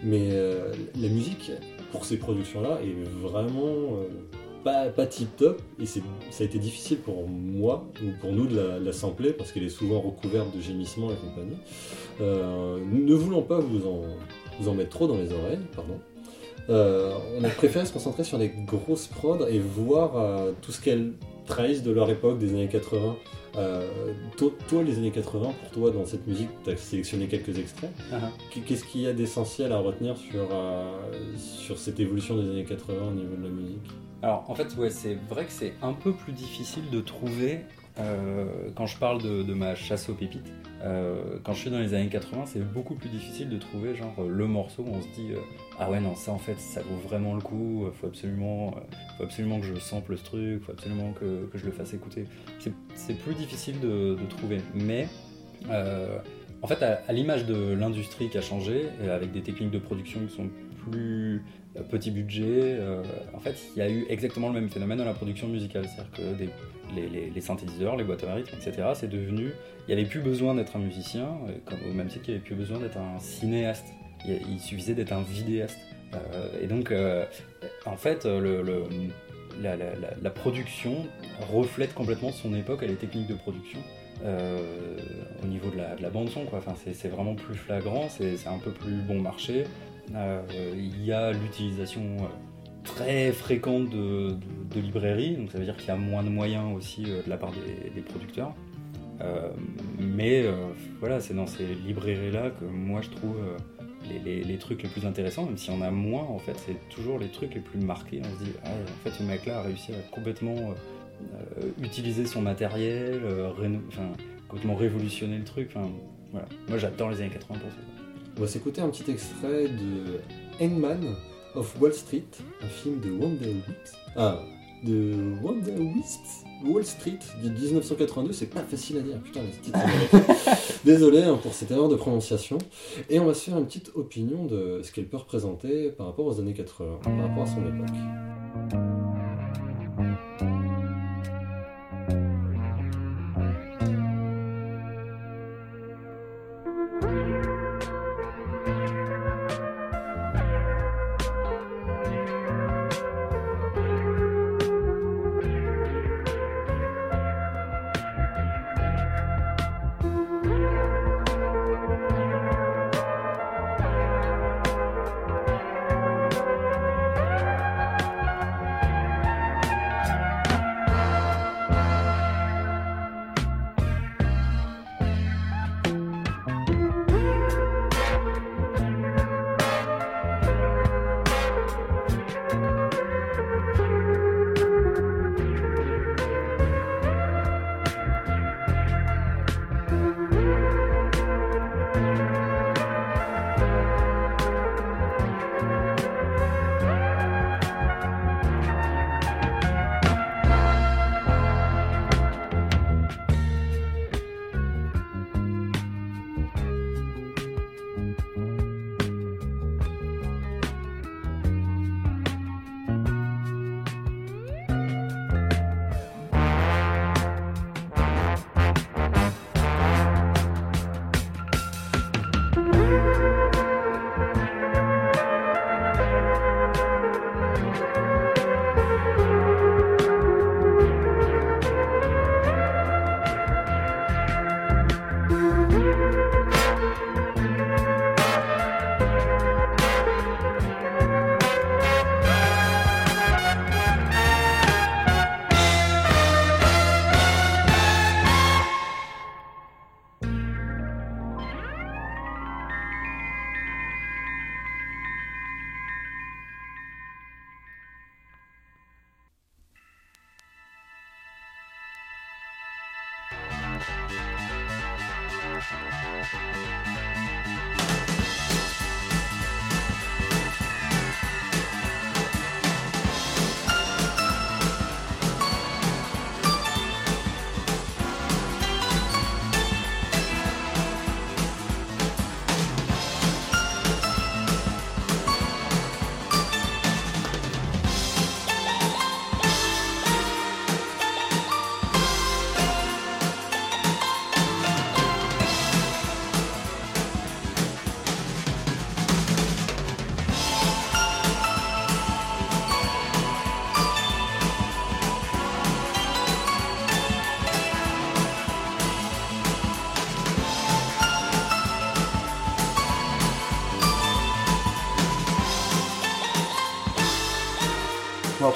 Mais euh, la musique, pour ces productions-là, est vraiment euh, pas, pas tip-top. Et c'est- ça a été difficile pour moi, ou pour nous, de la, de la sampler, parce qu'elle est souvent recouverte de gémissements et compagnie. Euh, ne voulant pas vous en, vous en mettre trop dans les oreilles, pardon. Euh, on a préféré se concentrer sur les grosses prods et voir euh, tout ce qu'elles trahissent de leur époque, des années 80. Euh, toi, toi, les années 80, pour toi, dans cette musique, tu as sélectionné quelques extraits. Ah, ah. Qu- Qu'est-ce qu'il y a d'essentiel à retenir sur, sur cette évolution des années 80 au niveau de la musique? Alors, en fait, ouais, c'est vrai que c'est un peu plus difficile de trouver. quand je parle de, de ma chasse aux pépites, euh, quand je suis dans les années 80, c'est beaucoup plus difficile de trouver genre euh, le morceau où on se dit euh, ah ouais non ça en fait ça vaut vraiment le coup, faut absolument, faut absolument que je sample ce truc, faut absolument que, je le fasse écouter. C'est- plus difficile de, trouver, mais en fait à, l'image de l'industrie qui a changé, avec des techniques de production qui sont plus euh, petit budget. euh, en fait, il y a eu exactement le même phénomène dans la production musicale. C'est-à-dire que les, synthétiseurs, les boîtes à rythme, etc., c'est devenu. Il n'y avait plus besoin d'être un musicien, euh, comme, au même titre qu'il n'y avait plus besoin d'être un cinéaste. Il, il suffisait d'être un vidéaste. Et donc, en fait, la, production reflète complètement son époque et les techniques de production. au niveau de la, de la bande son. Enfin, c'est, vraiment plus flagrant, c'est un peu plus bon marché. Euh, il y a l'utilisation euh, très fréquente de, librairies, donc ça veut dire qu'il y a moins de moyens aussi euh, de la part des, producteurs. Mais voilà, c'est dans ces librairies-là que moi je trouve les, trucs les plus intéressants, même s'il y en a moins, en fait, c'est toujours les trucs les plus marqués. On se dit, ah, en fait, ce mec-là a réussi à complètement utiliser son matériel, enfin, complètement révolutionner le truc. Enfin, voilà. Moi j'adore les années 80 pour ça. On va s'écouter un petit extrait de Hangman of Wall Street, un film de Wonder Wisps. Ah, de Wonder Wisps? Wall Street de 1982, c'est pas facile à dire, putain, les. (laughs) Désolé hein, pour cette erreur de prononciation. Et on va se faire une petite opinion de ce qu'elle peut représenter par rapport aux années 80, par rapport à son époque.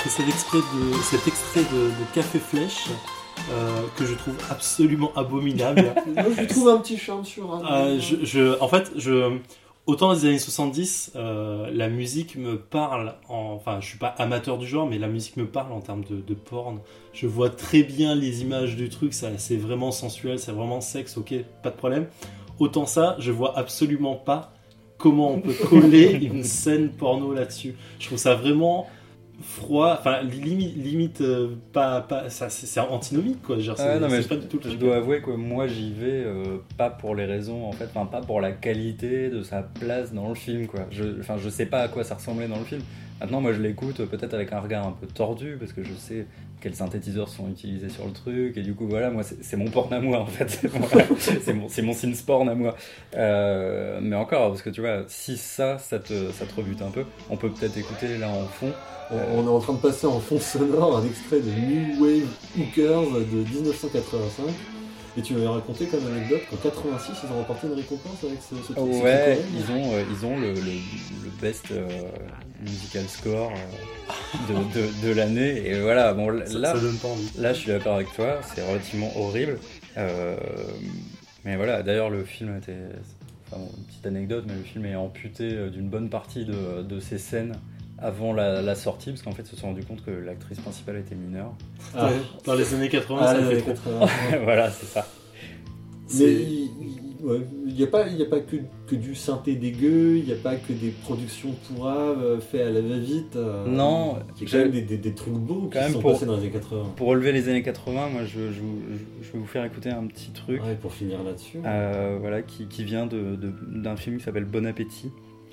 Après cet extrait de, cet extrait de, de Café Flèche, euh, que je trouve absolument abominable. (laughs) Moi, je trouve un petit charme sur un. Euh, je, je- en fait, je, autant dans les années 70, euh, la musique me parle, en, enfin je suis pas amateur du genre, mais la musique me parle en termes de, de porn. Je vois très bien les images du truc, c'est vraiment sensuel, c'est vraiment sexe, ok, pas de problème. Autant ça, je vois absolument pas comment on peut coller (laughs) une scène porno là-dessus. Je trouve ça vraiment froid, enfin limite, limite euh, pas, pas, ça, c'est antinomique quoi. Genre, Ah, non, mais pas du tout Je dois avouer que moi j'y vais euh, pas pour les raisons en fait, enfin pas pour la qualité de sa place dans le film quoi. Je, enfin je sais pas à quoi ça ressemblait dans le film. Maintenant moi je l'écoute euh, peut-être avec un regard un peu tordu parce que je sais quels synthétiseurs sont utilisés sur le truc et du coup voilà moi c'est mon porn à moi en fait. (laughs) C'est mon c'est mon synth porn à moi. Euh, mais encore parce que tu vois si ça ça te ça te rebute un peu, on peut peut-être écouter là en fond. On, on est en train de passer en fond sonore un extrait de New Wave Hookers de 1985. Et tu m'avais raconté comme anecdote qu'en 86, ils ont remporté une récompense avec ce, ce, Ouais, truc ils ont, euh, ils ont le, le, le best euh, musical score euh, de, de, de l'année. Et voilà, bon, là, ça donne pas envie. là je suis d'accord avec toi, c'est relativement horrible. Euh, mais voilà, d'ailleurs, le film était. Enfin, bon, une petite anecdote, mais le film est amputé euh, d'une bonne partie de, de ses scènes avant la, la sortie, parce qu'en fait, ils se sont rendu compte que l'actrice principale était mineure. Ah, Dans les années 80, ah, ça les fait années trop. 80. (laughs) voilà, c'est ça. Mais il n'y a pas, il y a pas que, que du synthé dégueu, il n'y a pas que des productions pourraves euh, faites à la va-vite. euh, Non, Il y a quand même des, des- des trucs beaux Quand qui même sont pour- passés dans les années 80. Pour relever les années 80, moi, je, je, vous- je- je vais vous faire écouter un petit truc. Ouais, pour finir là-dessus. Euh, voilà, qui, qui vient de- de- d'un film qui s'appelle Bon Appétit.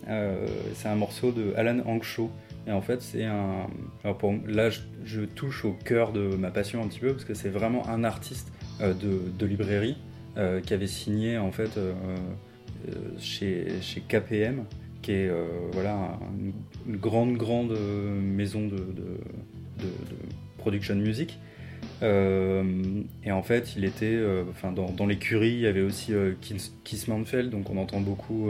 Euh, c'est un morceau de Alan Hankshaw. Et en fait, c'est un. Alors pour, là, je, je touche au cœur de ma passion un petit peu, parce que c'est vraiment un artiste euh, de, de librairie euh, qui avait signé en fait euh, euh, chez, chez KPM, qui est voilà, un- une grande, grande maison de, de, de- de production music. Et en fait, il était, enfin, dans, dans l'écurie, il y avait aussi Keith Keith Manfeld, donc on entend beaucoup.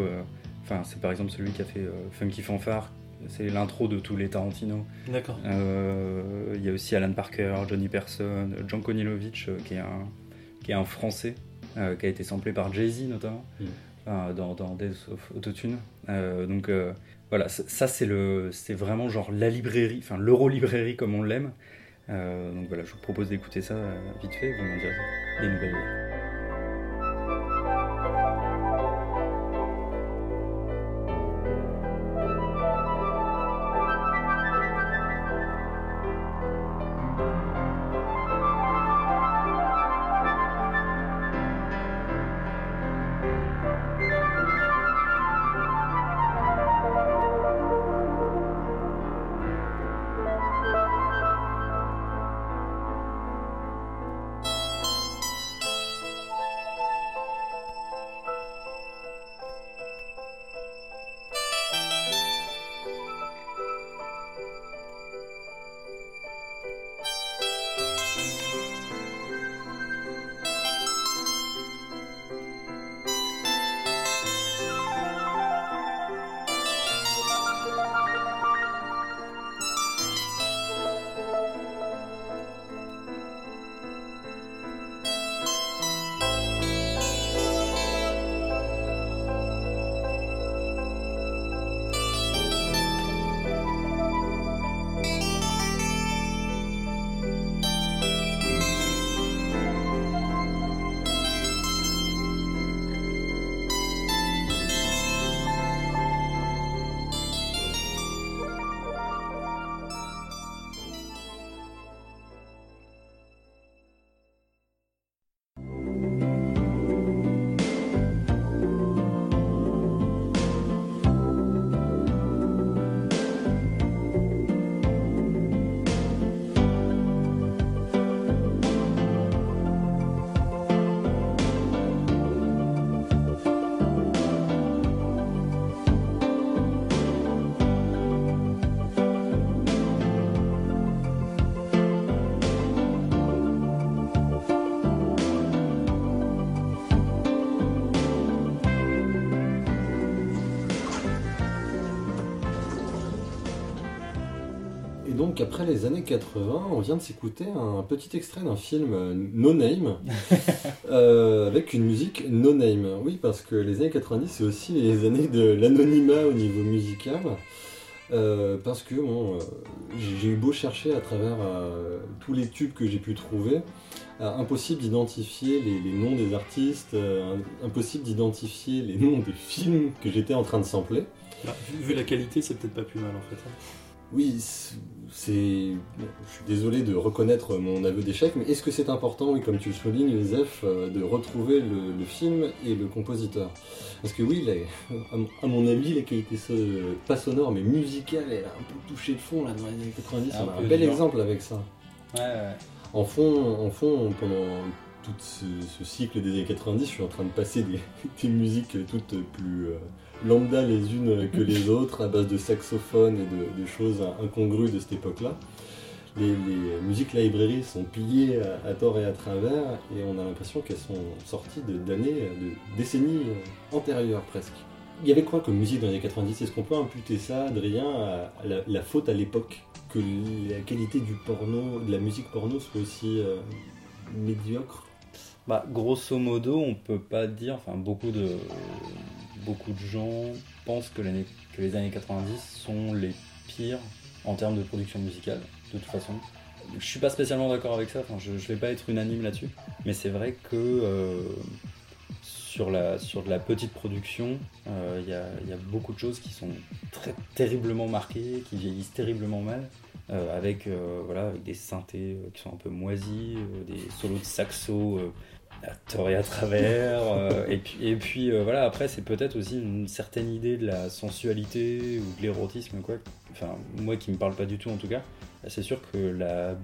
Enfin, c'est par exemple celui qui a fait Funky Fanfare, c'est l'intro de tous les Tarantino. D'accord. Euh, il y a aussi Alan Parker, Johnny Person, John Konilovich, euh, qui est un, qui est un Français, euh, qui a été samplé par Jay-Z notamment, Mm. euh, dans, dans Days of Autotune. Euh, donc euh, voilà, ça c'est le, c'est vraiment genre la librairie, enfin l'euro-librairie comme on l'aime. Donc voilà, je vous propose d'écouter ça vite fait, vous m'en direz des nouvelles. Donc après les années 80, on vient de s'écouter un petit extrait d'un film euh, No Name (laughs) euh, avec une musique No Name. Oui, parce que les années 90, c'est aussi les années de l'anonymat au niveau musical. Euh, parce que bon, euh, j'ai eu beau chercher à travers tous les tubes que j'ai pu trouver, impossible d'identifier les, les noms des artistes, impossible d'identifier les noms des films que j'étais en train de sampler. Bah, vu, vu la qualité, c'est peut-être pas plus mal en fait. hein. Oui, c'est. bon, je suis désolé de reconnaître mon aveu d'échec, mais est-ce que c'est important, oui, comme tu le soulignes, Joseph, euh, de retrouver le, le film et le compositeur? Parce que oui, les- à mon- avis, la qualité pas sonore, mais musicale, elle a un peu touché le fond là, dans les années 90. Un on a un bel exemple avec ça. Ouais, ouais. En fond, en fond pendant tout ce, ce cycle des années 90, je suis en train de passer des, (laughs) des musiques toutes plus euh, lambda les unes que les autres, à base de saxophones et de, de choses incongrues de cette époque-là. Les, les musiques librairies sont pillées à, tort et à travers, et on a l'impression qu'elles sont sorties de- d'années, de, décennies euh, antérieures presque. Il y avait quoi comme musique dans les années 90 Est-ce qu'on peut imputer ça, Adrien, à, la faute à l'époque Que la qualité du porno, de la musique porno soit aussi euh, médiocre? Bah, grosso modo, on peut pas dire. Enfin, beaucoup de beaucoup de gens pensent que, les années 90 sont les pires en termes de production musicale, de toute façon. Je suis pas spécialement d'accord avec ça. Je, je vais pas être unanime là-dessus, mais c'est vrai que euh, sur la de la petite production, euh, il y, a, beaucoup de choses qui sont très terriblement marquées, qui vieillissent terriblement mal. euh, avec, avec des synthés qui sont un peu moisis, des solos de saxo à tort et à travers. euh, et puis, et puis euh, voilà, après, c'est peut-être aussi une certaine idée de la sensualité ou de l'érotisme, quoi. Enfin, moi qui me parle pas du tout en tout cas. C'est sûr que la,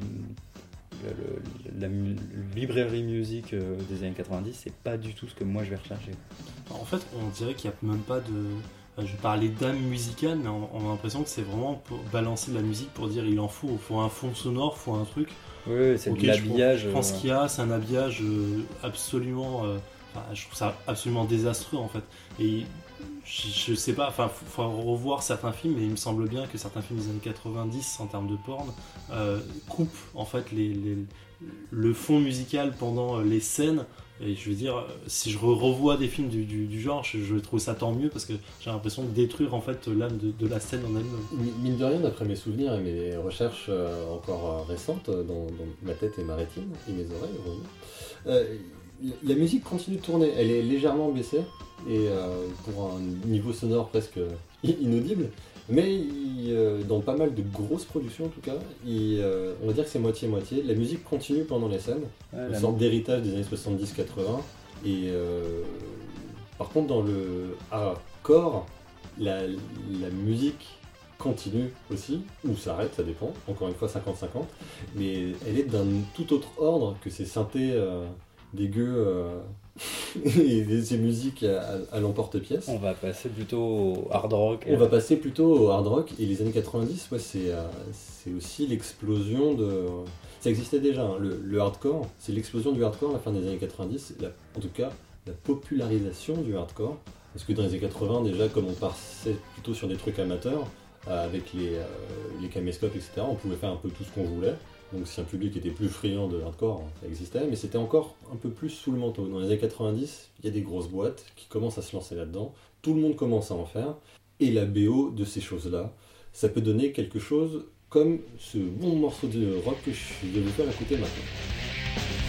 librairie musique euh, des années 90, c'est pas du tout ce que moi je vais rechercher. En fait, on dirait qu'il n'y a même pas de. euh, Je parlais d'âme musicale, mais on, on a l'impression que c'est vraiment pour balancer de la musique pour dire il en faut, faut un fond sonore, faut un truc. Oui, c'est Ok, de l'habillage. Je pense euh, qu'il y a, c'est un habillage euh, absolument. euh, enfin, je trouve ça absolument désastreux en fait. Et je, je sais pas, enfin, faut, faut revoir certains films, mais il me semble bien que certains films des années 90 en termes de porn euh, coupent en fait les, les- le fond musical pendant les scènes. Et je veux dire, si je re- revois des films du, genre, je, trouve ça tant mieux parce que j'ai l'impression de détruire en fait l'âme de, la scène en elle-même. Mi- Mine de rien, d'après mes souvenirs et mes recherches euh, encore euh, récentes euh, dans, ma tête et ma rétine et mes oreilles, y- la musique continue de tourner. Elle est légèrement baissée et pour un niveau sonore presque (laughs) inaudible. Mais il, euh, dans pas mal de grosses productions en tout cas, il, euh, on va dire que c'est moitié-moitié. La musique continue pendant les scènes, ouais, une sorte d'héritage des années 70-80. Et euh, par contre, dans le hardcore, la, la musique continue aussi, ou s'arrête, ça dépend, encore une fois 50-50, mais elle est d'un tout autre ordre que ces synthés dégueux (laughs) et ces musiques à, l'emporte-pièce. On va passer plutôt au hard rock. On va passer plutôt au hard rock et les années 90, ouais, c'est euh, c'est aussi l'explosion de. Ça existait déjà, hein, le, le hardcore, c'est l'explosion du hardcore à la fin des années 90, la- en tout cas la popularisation du hardcore. Parce que dans les années 80, déjà, comme on passait plutôt sur des trucs amateurs, euh, avec les, euh, les caméscopes, etc., on pouvait faire un peu tout ce qu'on voulait. Donc si un public était plus friand de hardcore, ça existait, mais c'était encore un peu plus sous le manteau. Dans les années 90, il y a des grosses boîtes qui commencent à se lancer là-dedans. Tout le monde commence à en faire. Et la BO de ces choses-là, ça peut donner quelque chose comme ce bon morceau de rock que je vais vous faire écouter maintenant.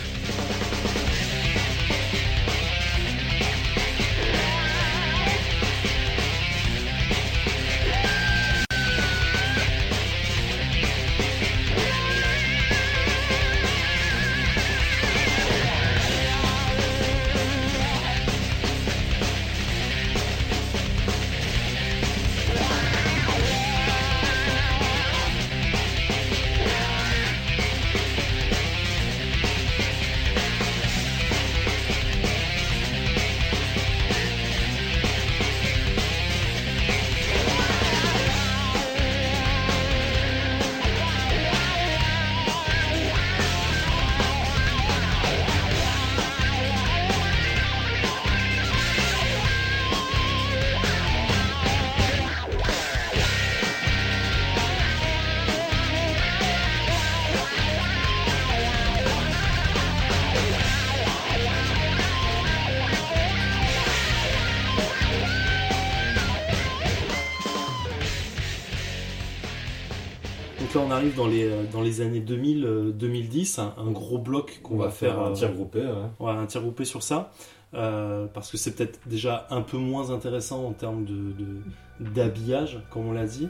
On arrive dans les, euh, dans les années 2000, euh, 2010, un, un gros bloc qu'on va faire, un euh, tir groupé. ouais. Ouais, un tir groupé sur ça, euh, parce que c'est peut-être déjà un peu moins intéressant en termes de, de- d'habillage, comme on l'a dit.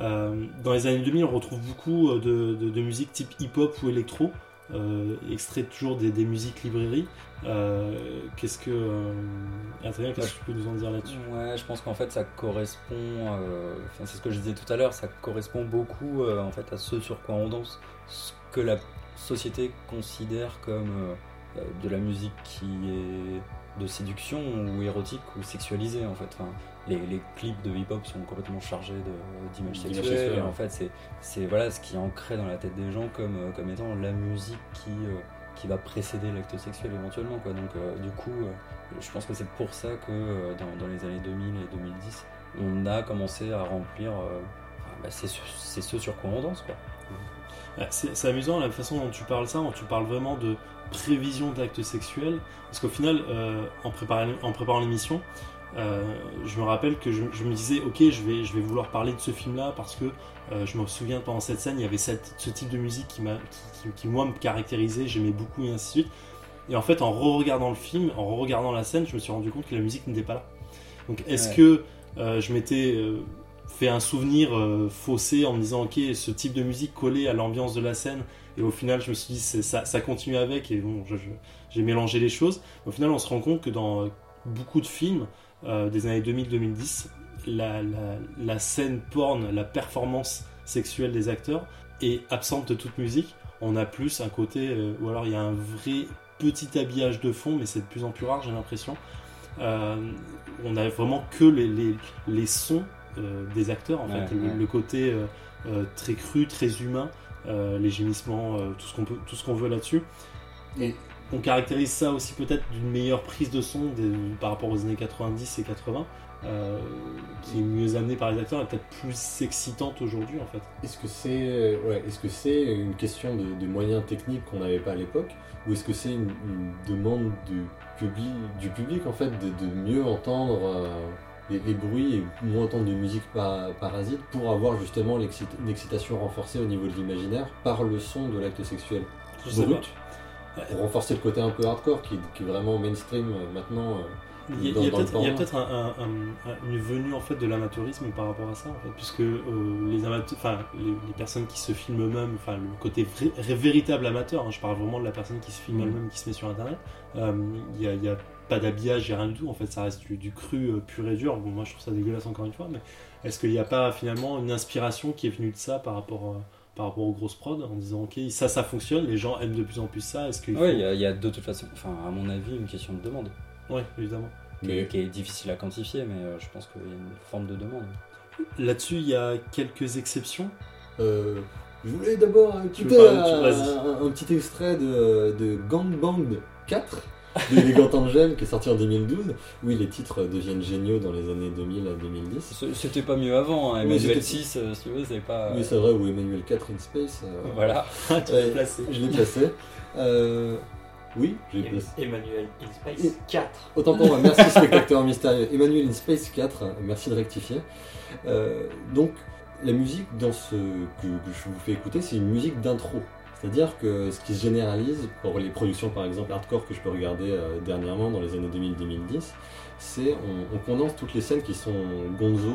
Euh, dans les années 2000, on retrouve beaucoup euh, de, de, de musique type hip-hop ou électro, euh, extrait toujours des, musiques librairies. Euh, qu'est-ce que... Euh... Adrien, qu'est-ce que tu peux nous en dire là-dessus? Ouais, je pense qu'en fait ça correspond, euh, enfin c'est ce que je disais tout à l'heure, ça correspond beaucoup euh, en fait à ce sur quoi on danse, ce que la société considère comme euh, de la musique qui est de séduction ou érotique ou sexualisée en fait. Les, les clips de hip-hop sont complètement chargés d'images sexuelles. et en fait, c'est voilà ce qui est ancré dans la tête des gens comme euh, comme étant la musique qui euh, qui va précéder l'acte sexuel éventuellement quoi. Donc euh, du coup, euh, je pense que c'est pour ça que dans, dans les années 2000 et 2010, on a commencé à remplir. bah, c'est ce, sur quoi on danse quoi. C'est c'est amusant la façon dont tu parles ça, dont tu parles vraiment de prévision d'actes sexuels, parce qu'au final, euh, en, préparant, en préparant l'émission, euh, je me rappelle que je, je me disais, ok, je vais, je vais vouloir parler de ce film-là parce que euh, je me souviens pendant cette scène, il y avait cette- ce type de musique qui, m'a, qui, qui, qui, moi me caractérisait, j'aimais beaucoup et ainsi de suite. Et en fait, en re-regardant le film, en re-regardant la scène, je me suis rendu compte que la musique n'était pas là. Donc, est-ce Ouais. que euh, je m'étais fait un souvenir faussé en me disant, ok, ce type de musique collait à l'ambiance de la scène, et au final, je me suis dit, ça, ça continue avec, et bon, j'ai mélangé les choses. Au final, on se rend compte que dans beaucoup de films euh, des années 2000-2010, la, la, la scène porn, la performance sexuelle des acteurs est absente de toute musique. On a plus un côté, euh, ou alors il y a un vrai petit habillage de fond, mais c'est de plus en plus rare, j'ai l'impression. Euh, on a vraiment que les, les, les sons euh, des acteurs, en Ouais, fait, le, ouais. le côté très cru, très humain, les gémissements, tout ce qu'on qu'on veut là-dessus. Et on caractérise ça aussi peut-être d'une meilleure prise de son des- par rapport aux années 90 et 80, euh, qui est mieux amenée par les acteurs et peut-être plus excitante aujourd'hui en fait. Est-ce que c'est ouais, est-ce que c'est une question de, de moyens techniques qu'on n'avait pas à l'époque ou est-ce que c'est une, une demande du public, du public en fait de, de mieux entendre euh, les, les bruits et moins entendre de musique par- parasite pour avoir justement l'excit- une excitation renforcée au niveau de l'imaginaire par le son de l'acte sexuel Je brut. Pour renforcer le côté un peu hardcore qui, qui est vraiment mainstream euh, maintenant. euh. Il y a, peut-être un- un- un- une venue en fait de l'amateurisme par rapport à ça en fait, puisque euh, les enfin les, les personnes qui se filment eux-mêmes, enfin le côté vrai- véritable amateur, hein, je parle vraiment de la personne qui se filme Mhm. elle-même, qui se met sur internet, euh, il y a, y a pas d'habillage, il y a rien du tout, en fait ça reste du, du cru euh, pur et dur. Bon, moi je trouve ça dégueulasse encore une fois, mais est-ce qu'il n'y a pas finalement une inspiration qui est venue de ça par rapport euh, par rapport aux grosses prods en disant ok ça ça fonctionne, les gens aiment de plus en plus ça, est-ce qu'il Oui, faut- il y, a- il y a de toute façon, enfin à mon avis, une question de demande Ouais, évidemment. qui, Mais qui est difficile à quantifier, mais euh, je pense qu'il y a une forme de demande. Là-dessus, il y a quelques exceptions. Euh, je voulais d'abord écouter un, vas-y. un- un petit extrait de, de Gangbang 4 d'Elegant Angel qui est sorti en 2012. Oui, les titres deviennent géniaux dans les années 2000 à 2010. C- C'était pas mieux avant, hein. Emmanuel c'était- 6, euh, si tu veux, c'est pas. Oui, c'est vrai, ou Emmanuel 4 in Space. euh, (laughs) Voilà. (laughs) Tu l'as placé. Je l'ai placé. Euh, oui, je l'ai placé. Emmanuel in Space Et- 4. Autant pour moi, merci spectateur mystérieux. Emmanuel in Space 4, merci de rectifier. Euh, donc, la musique dans ce que, que je vous fais écouter, c'est une musique d'intro. C'est-à-dire que ce qui se généralise pour les productions, par exemple, hardcore que je peux regarder euh, dernièrement dans les années 2000-2010, c'est on, on condense toutes les scènes qui sont gonzo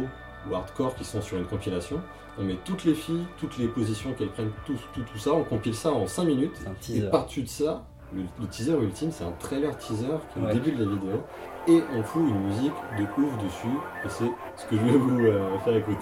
ou hardcore qui sont sur une compilation. On met toutes les filles, toutes les positions qu'elles prennent, tout, tout, tout ça, on compile ça en 5 minutes. Et par-dessus de ça, le, le teaser ultime, c'est un trailer teaser qui est Ouais. au début de la vidéo. Et on fout une musique de ouf dessus. Et c'est ce que je vais vous euh, faire écouter.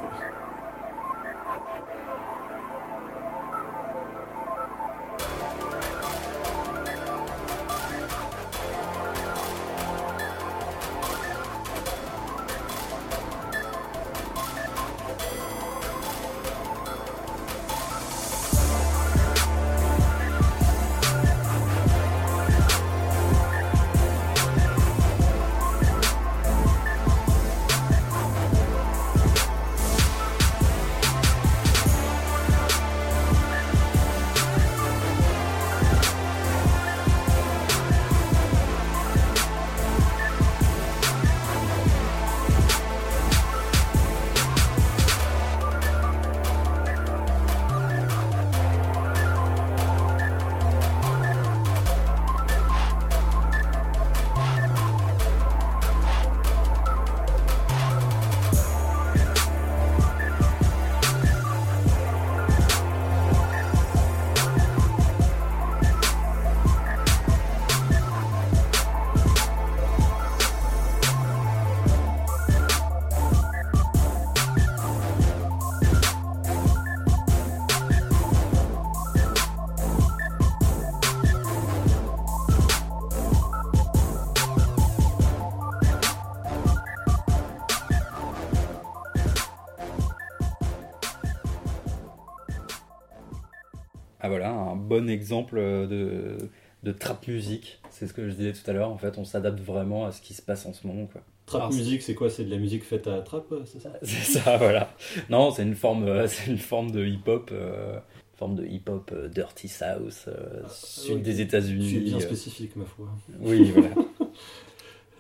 Bon exemple de, de trap musique. C'est ce que je disais tout à l'heure. En fait, on s'adapte vraiment à ce qui se passe en ce moment. Quoi. Trap Alors, c'est- musique, c'est quoi? C'est de la musique faite à trap, c'est ça? (laughs) C'est ça, voilà. Non, c'est une forme, euh, (laughs) c'est une forme de hip-hop, euh, forme de hip-hop euh, dirty south, euh, sud des États-Unis. suis bien euh, spécifique, ma foi. Oui, voilà. (laughs)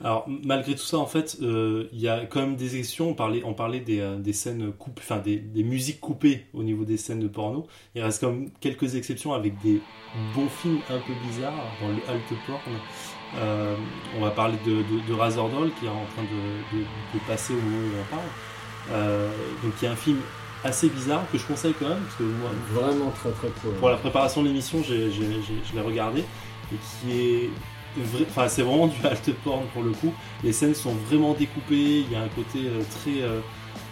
Alors malgré tout ça, en fait, euh, il y a quand même des exceptions. On parlait, on parlait des, euh, des scènes coupées, enfin des, des musiques coupées au niveau des scènes de porno. Il reste quand même quelques exceptions avec des bons films un peu bizarres dans le alt porn. Euh, on va parler de, de, de Razor Doll qui est en train de, de, passer au moment où on en parle. Euh, donc il y a un film assez bizarre que je conseille quand même parce que moi, Vraiment très très cool. pour la préparation de l'émission, je l'ai regardé et qui est enfin c'est vraiment du alt porn pour le coup. Les scènes sont vraiment découpées, il y a un côté euh, très euh,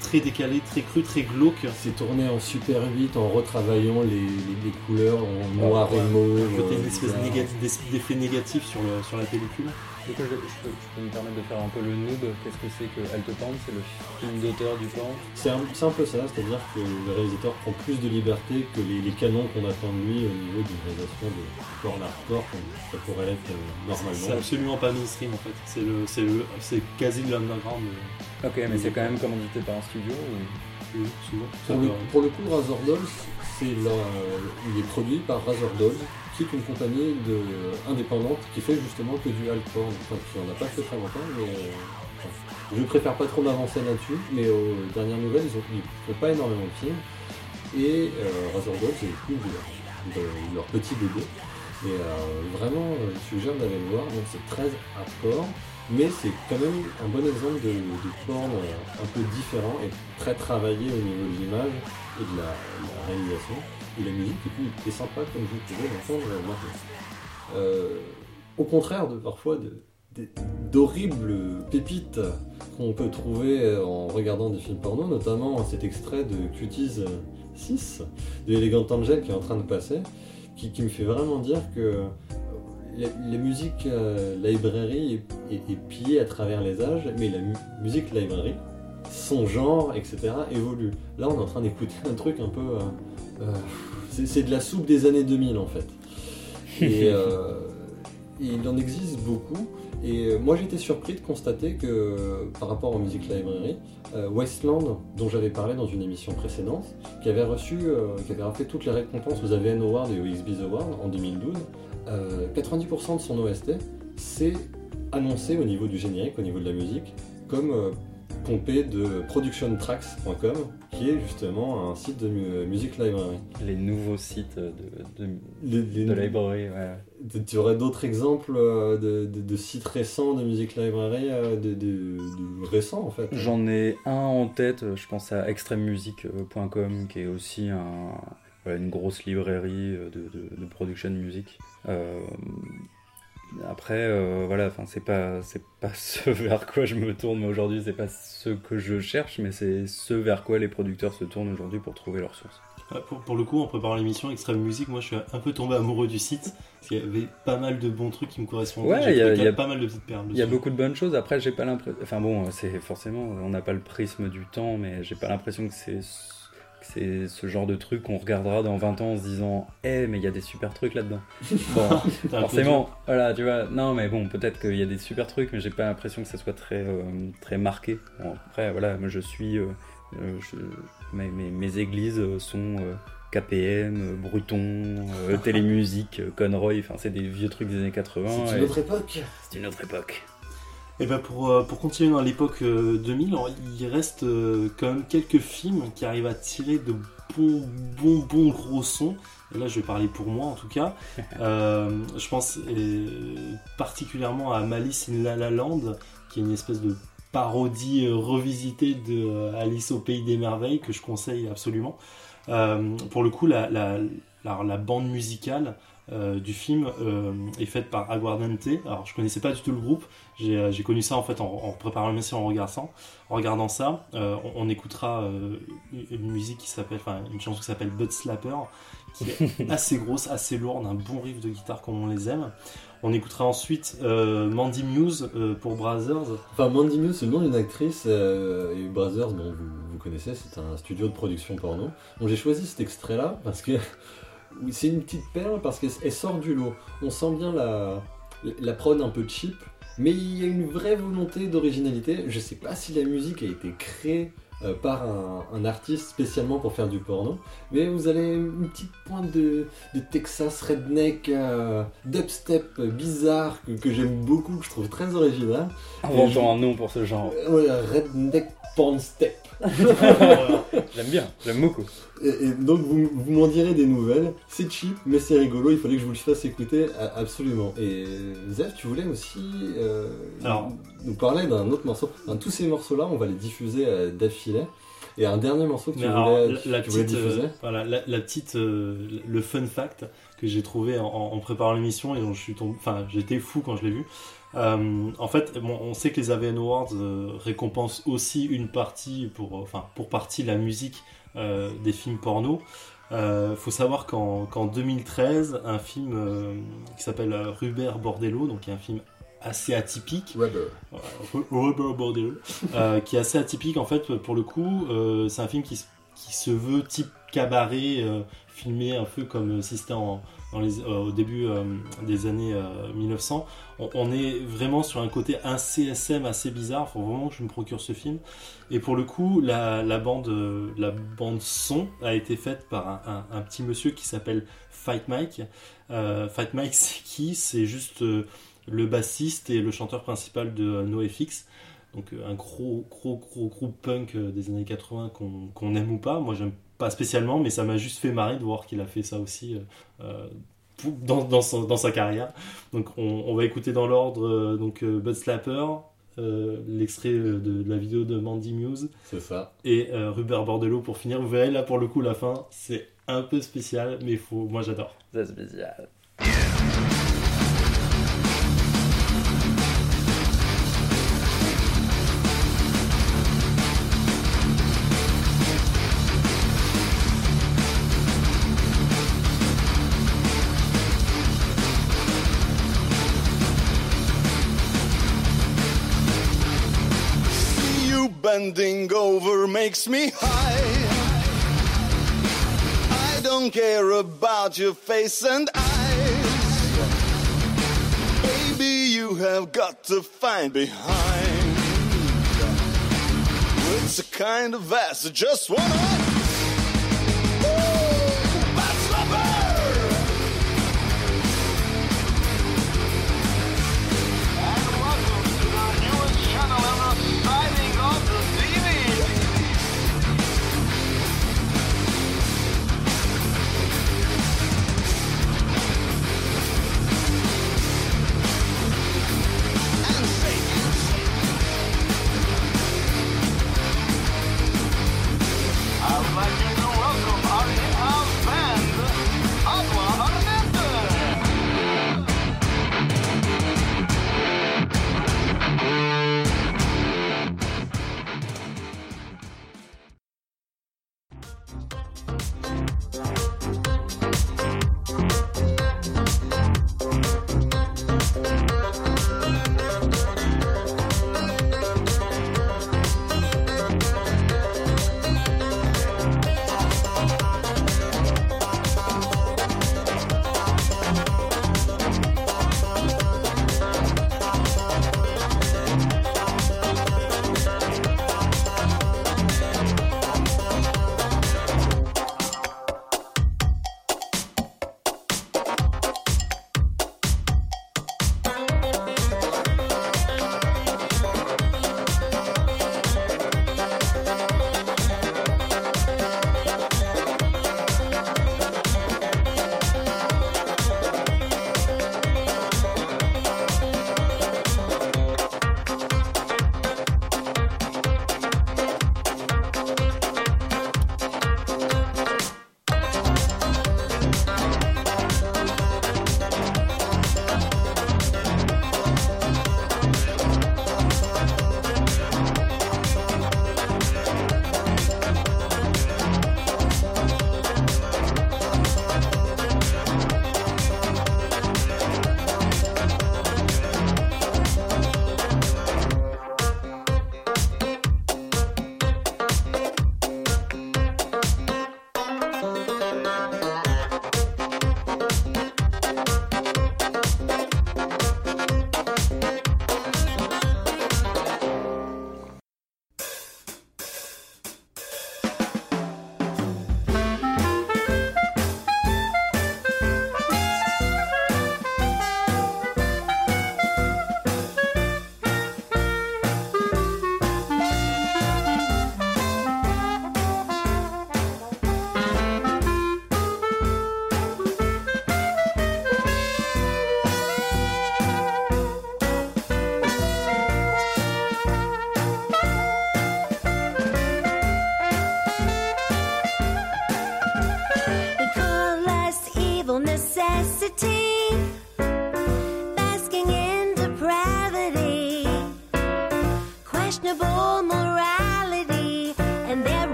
très décalé, très cru, très glauque. C'est tourné en super 8 en retravaillant les, les- les couleurs en noir Ouais, et mauve. Un côté une euh, espèce d'es- d'effet négatif sur, le, sur la pellicule. Du coup, je, je peux, je peux me permettre de faire un peu le noob. Qu'est-ce que c'est que Alt Porn C'est le film d'auteur du porn. C'est un, c'est un peu ça, c'est-à-dire que le réalisateur prend plus de liberté que les, les canons qu'on attend de lui au niveau d'une réalisation de porn hardcore comme ça pourrait l'être euh, C'est normalement. absolument pas mainstream en fait. C'est le, c'est le, c'est quasi de l'underground. euh, Ok, mais c'est quand même commandité par un studio ou... oui, souvent. Pour le, peut- pour le coup, Razor Dolls, c'est il est produit par Razor Dolls, une compagnie indépendante qui fait justement que du porn. Enfin, qui en a pas fait très longtemps, mais euh, je préfère pas trop m'avancer là-dessus. Mais aux dernières nouvelles, ils, ont, font pas énormément de films. Et euh, Razor Dolls, c'est le de leur, petit bébé. Et euh, vraiment, euh, je suggère d'aller le voir. Donc c'est très hardcore, mais c'est quand même un bon exemple de, de euh, un peu différent et très travaillé au niveau de l'image et de la réalisation. La musique puis, est sympa comme vous pouvez l'entendre euh. Euh, au contraire de parfois d'horribles pépites qu'on peut trouver euh, en regardant des films porno, notamment cet extrait de Cuties euh, 6 de Elegant Angel qui est en train de passer, qui, me fait vraiment dire que euh, la, musique euh, librairie est, est- est pillée à travers les âges, mais la mu- musique librairie, son genre, etc., évolue. Là, on est en train d'écouter un truc un peu. euh, euh, c'est de la soupe des années 2000 en fait. Et, (laughs) euh, et il en existe beaucoup. Et euh, moi j'étais surpris de constater que par rapport aux musiques librairie, euh, Wasteland, dont j'avais parlé dans une émission précédente, qui avait reçu, euh, qui avait fait toutes les récompenses aux AVN Awards et aux XB's Awards en 2012, euh, 90% de son OST, c'est annoncé au niveau du générique, au niveau de la musique, comme euh, pompé de productiontracks.com, qui est justement un site de mu- musique librairie. Les nouveaux sites de, de, Les- les- de librairie, ouais. tu- aurais d'autres exemples euh, de, sites récents de musique librairie, euh, de, récents en fait? J'en ai un en tête, je pense à extrememusic.com qui est aussi un, une grosse librairie euh, de production music. Euh, après, euh, voilà, enfin, c'est pas, c'est pas (laughs) ce vers quoi je me tourne aujourd'hui, c'est pas ce que je cherche, mais c'est ce vers quoi les producteurs se tournent aujourd'hui pour trouver leurs sources. Ouais, Pour, pour le coup, en préparant l'émission Extrême Musique, moi je suis un peu tombé amoureux du site. Parce qu'il y avait pas mal de bons trucs qui me correspondaient. Ouais, il y y a- pas mal de petites perles. Il y a beaucoup de bonnes choses. Après, j'ai pas l'impression. Enfin bon, c'est forcément, on n'a pas le prisme du temps, mais j'ai pas l'impression que c'est c'est ce genre de truc qu'on regardera dans 20 ans en se disant, eh, mais il y a des super trucs là-dedans. (laughs) Bon, forcément, voilà, tu vois. Non, mais bon, peut-être qu'il y a des super trucs, mais j'ai pas l'impression que ça soit très euh, très marqué. Bon, après, voilà, moi je suis, euh, euh, je- mes, mes, mes églises sont euh, KPM, Bruton, (laughs) Télémusique, Conroy. Enfin, c'est des vieux trucs des années 80. C'est une autre époque C'est une autre époque. Et ben pour, euh, pour continuer dans l'époque euh, 2000, alors, il reste euh, quand même quelques films qui arrivent à tirer de bons, bons, bons gros sons. Et là, je vais parler pour moi en tout cas. (laughs) Euh, je pense euh, particulièrement à Malice in La La Land, qui est une espèce de parodie euh, revisitée de euh, Alice au Pays des Merveilles que je conseille absolument. Euh, pour le coup, la, la, la, la bande musicale euh, du film euh, est faite par Aguardente. Alors, je connaissais pas du tout le groupe. J'ai euh, connu ça en fait en, en préparant l'émission, en regardant, en regardant ça. Euh, on, on écoutera une, musique qui s'appelle, enfin une chanson qui s'appelle Butt Slapper, qui est (laughs) assez grosse, assez lourde, un bon riff de guitare comme on les aime. On écoutera ensuite Mandy Muse pour Brothers. Enfin, Mandy Muse, c'est le nom d'une actrice, et Brothers, bon, vous, vous connaissez, c'est un studio de production porno. Donc j'ai choisi cet extrait-là parce que c'est une petite perle parce qu'elle elle sort du lot. On sent bien la, la prod un peu cheap, mais il y a une vraie volonté d'originalité. Je sais pas si la musique a été créée euh, par un, un artiste spécialement pour faire du porno, mais vous avez une petite pointe de, de Texas redneck, euh, dubstep bizarre que, que j'aime beaucoup, que je trouve très original. Inventons un nom pour ce genre. Euh, redneck porn step. (laughs) J'aime bien, j'aime beaucoup. Et, et donc vous, vous m'en direz des nouvelles. C'est cheap, mais c'est rigolo. Il fallait que je vous le fasse écouter absolument. Et Zef, tu voulais aussi euh, Alors. nous parler d'un autre morceau. Enfin, tous ces morceaux-là, on va les diffuser euh, d'affilée. Et un dernier morceau que tu alors, voulais, la, la tu voulais petite, diffuser. euh, voilà, la, la petite, euh, le fun fact que j'ai trouvé en, en préparant l'émission et dont je suis tombé, enfin, j'étais fou quand je l'ai vu. Euh, en fait, bon, on sait que les AVN Awards euh, récompensent aussi une partie, pour, enfin, pour partie la musique euh, des films porno. Euh, faut savoir qu'en qu'en 2013, un film euh, qui s'appelle euh, Rubert Bordello, donc qui est un film assez atypique, Rubber Bordello, euh, qui est assez atypique en fait pour le coup. euh, c'est un film qui, qui se veut type cabaret, euh, filmé un peu comme si c'était en, euh, au début euh, des années euh, 1900. On, on est vraiment sur un côté un CSM assez bizarre. Faut vraiment que je me procure ce film. Et pour le coup, la, bande, euh, la bande son a été faite par un, petit monsieur qui s'appelle Fight Mike. Euh, Fight Mike, (laughs) c'est qui? C'est juste euh, le bassiste et le chanteur principal de euh, NoFX. Donc euh, un gros, gros, gros groupe punk euh, des années 80 qu'on qu'on aime ou pas. Moi, j'aime pas spécialement, mais ça m'a juste fait marrer de voir qu'il a fait ça aussi euh, euh, dans, dans, son- dans sa carrière. Donc on, on va écouter dans l'ordre euh, donc euh, Bud Slapper, euh, l'extrait de, de la vidéo de Mandy Muse c'est ça. et euh, Rubber Bordello pour finir. Vous verrez là pour le coup la fin, c'est un peu spécial, mais faut, moi j'adore. C'est spécial. Bending over makes me high. I don't care about your face and eyes. Baby, you have got to find behind. It's a kind of ass just wanna.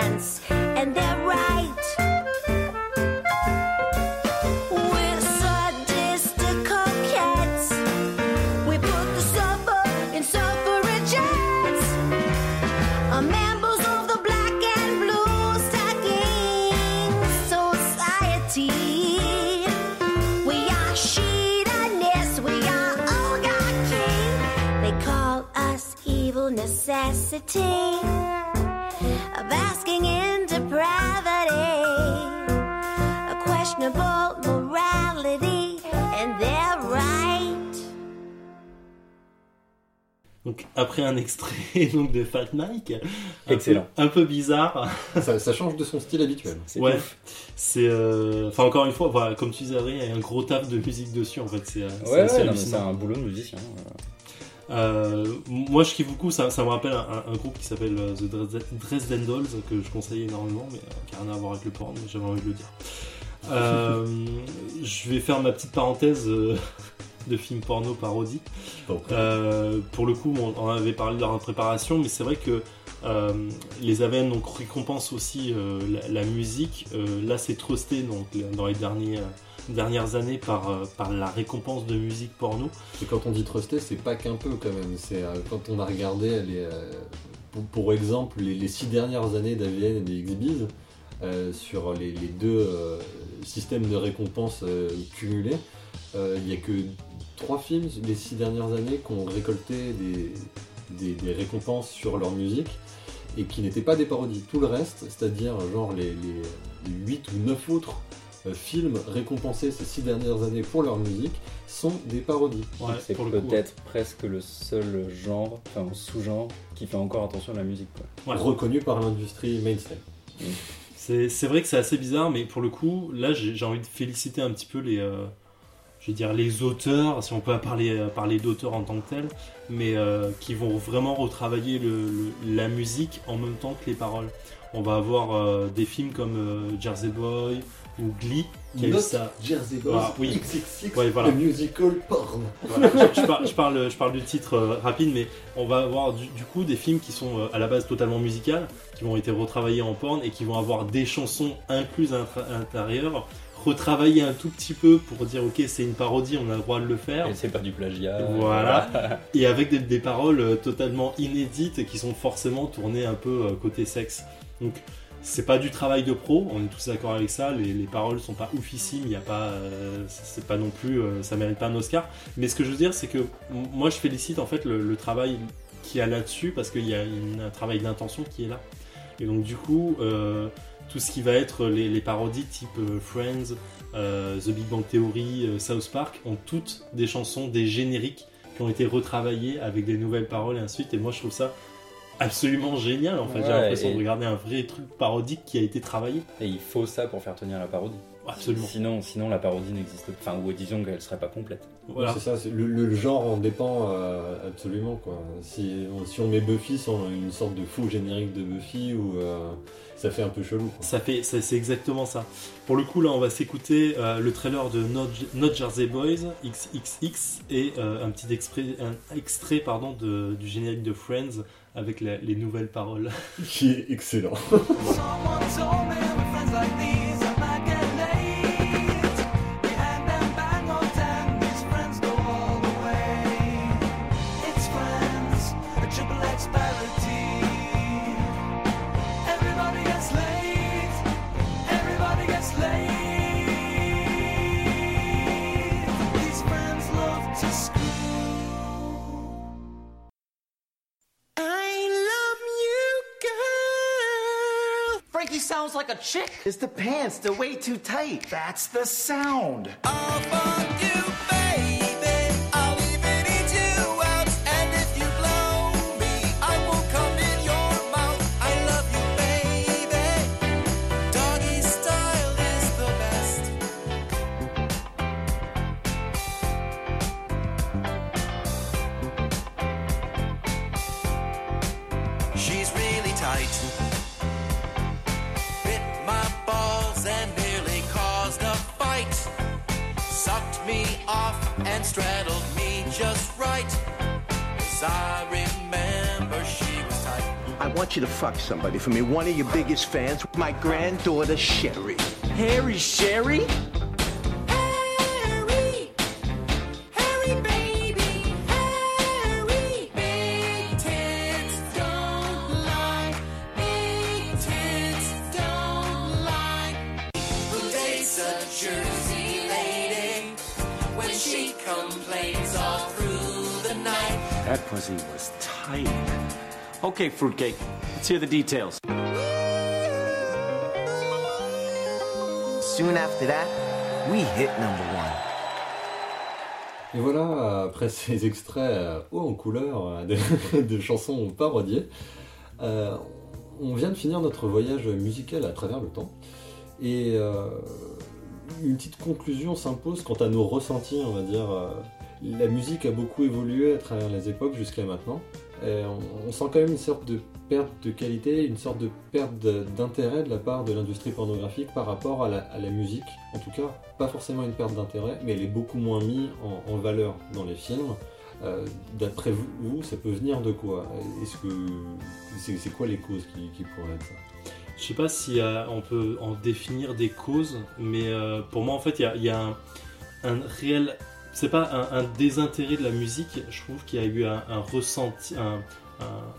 And they're right. We're sadistic coquettes. We put the in suffragettes. Members of the black and blue society. We are. We are. They call us evil necessity. Après un extrait (laughs) donc de Fat Mike, un Excellent. peu, un peu bizarre. (laughs) ça, ça change de son style habituel. C'est Ouais, c'est euh, enfin encore une fois, voilà, comme tu disais, il y a un gros taf de musique dessus en fait. C'est euh, Ouais, ouais, c'est un boulot de musicien. euh. Euh, moi, je kiffe beaucoup. Ça, ça me rappelle un, un groupe qui s'appelle The Dres- Dresden Dolls que je conseille énormément, mais qui n'a rien à voir avec le porn. mais J'avais envie de le dire. Euh, (laughs) je vais faire ma petite parenthèse de film porno parodie. Euh, pour le coup, on, on avait parlé lors de la préparation, mais c'est vrai que euh, les AVN donc, récompensent aussi euh, la, la musique. Là, c'est trusté donc, dans les derniers, dernières années par, euh, par la récompense de musique porno. Et quand on dit trusté, c'est pas qu'un peu quand même. C'est euh, quand on a regardé les, euh, pour, pour exemple les, les six dernières années d'AVN et des XBiz sur les, les deux systèmes de récompense cumulés, il n'y a que trois films les six dernières années qui ont récolté des, des- des récompenses sur leur musique et qui n'étaient pas des parodies. Tout le reste, c'est-à-dire genre les, 8 ou 9 autres euh, films récompensés ces six dernières années pour leur musique, sont des parodies. Ouais, c'est peut-être presque le seul genre, enfin sous-genre, qui fait encore attention à la musique. Quoi. Ouais. Reconnu par l'industrie mainstream. C'est c'est vrai que c'est assez bizarre, mais pour le coup, là, j'ai j'ai envie de féliciter un petit peu les, euh, je vais dire les auteurs, si on peut parler, euh, parler d'auteurs en tant que tels, mais euh, qui vont vraiment retravailler le- le- la musique en même temps que les paroles. On va avoir euh, des films comme euh, Jersey Boy ou Glee, qui a eu ça. Jersey Boys, Ah, oui. XXX, Ouais, voilà. le musical porn. Voilà, je, je par- je parle, je parle du titre euh, rapide, mais on va avoir du, du coup des films qui sont euh, à la base totalement musicales, qui vont être retravaillés en porn et qui vont avoir des chansons incluses à l'intérieur, retravaillées un tout petit peu pour dire ok c'est une parodie, on a le droit de le faire. Et c'est pas du plagiat. Voilà. (laughs) Et avec des, des paroles euh, totalement inédites qui sont forcément tournées un peu euh, côté sexe. Donc c'est pas du travail de pro, on est tous d'accord avec ça. Les, les paroles sont pas oufissimes, il a pas, euh, c'est pas non plus, euh, ça mérite pas un Oscar. Mais ce que je veux dire, c'est que moi je félicite en fait le, le travail qu'il y a là-dessus parce qu'il y a une- un travail d'intention qui est là. Et donc du coup, euh, tout ce qui va être les, les parodies type euh, Friends, euh, The Big Bang Theory, euh, South Park ont toutes des chansons, des génériques qui ont été retravaillées avec des nouvelles paroles et ainsi de suite. Et moi je trouve ça absolument génial en fait. J'ai l'impression et- de regarder un vrai truc parodique qui a été travaillé. Et il faut ça pour faire tenir la parodie. Absolument. Sinon, sinon la parodie n'existe pas. Enfin, ou disons qu'elle serait pas complète. Voilà. C'est ça, le, le genre en dépend euh, absolument quoi. Si on, si on met Buffy sans une sorte de faux générique de Buffy ou euh, ça fait un peu chelou. quoi. Ça fait, ça- c'est exactement ça. Pour le coup, là, on va s'écouter euh, le trailer de Not, Not Jersey Boys XXX et euh, un petit extrait, un extrait pardon, de- du générique de Friends avec la- les nouvelles paroles. Qui est excellent. (laughs) like a chick. It's the pants, they're way too tight. That's the sound. I'll fuck you, me off and straddled me just right. As I remember, she was tight. I want you to fuck somebody for me. One of your biggest fans, my granddaughter Sherry. Harry Sherry? Was tight. Okay, fruitcake, let's hear the details. Soon after that, we hit number one. Et voilà, après ces extraits euh, hauts en couleur euh, de, (laughs) de chansons parodiées, euh, on vient de finir notre voyage musical à travers le temps. Et euh, une petite conclusion s'impose quant à nos ressentis, on va dire. Euh, la musique a beaucoup évolué à travers les époques jusqu'à maintenant. Et on, sent quand même une sorte de perte de qualité, une sorte de perte d'intérêt de la part de l'industrie pornographique par rapport à la, musique. En tout cas, pas forcément une perte d'intérêt, mais elle est beaucoup moins mise en, valeur dans les films. Euh, D'après vous, ça peut venir de quoi? Est-ce que c'est quoi les causes qui, pourraient être ça? Je sais pas si euh, on peut en définir des causes, mais euh, pour moi en fait il y a, un réel, c'est pas un, un désintérêt de la musique, je trouve qu'il y a eu un, un ressenti, un,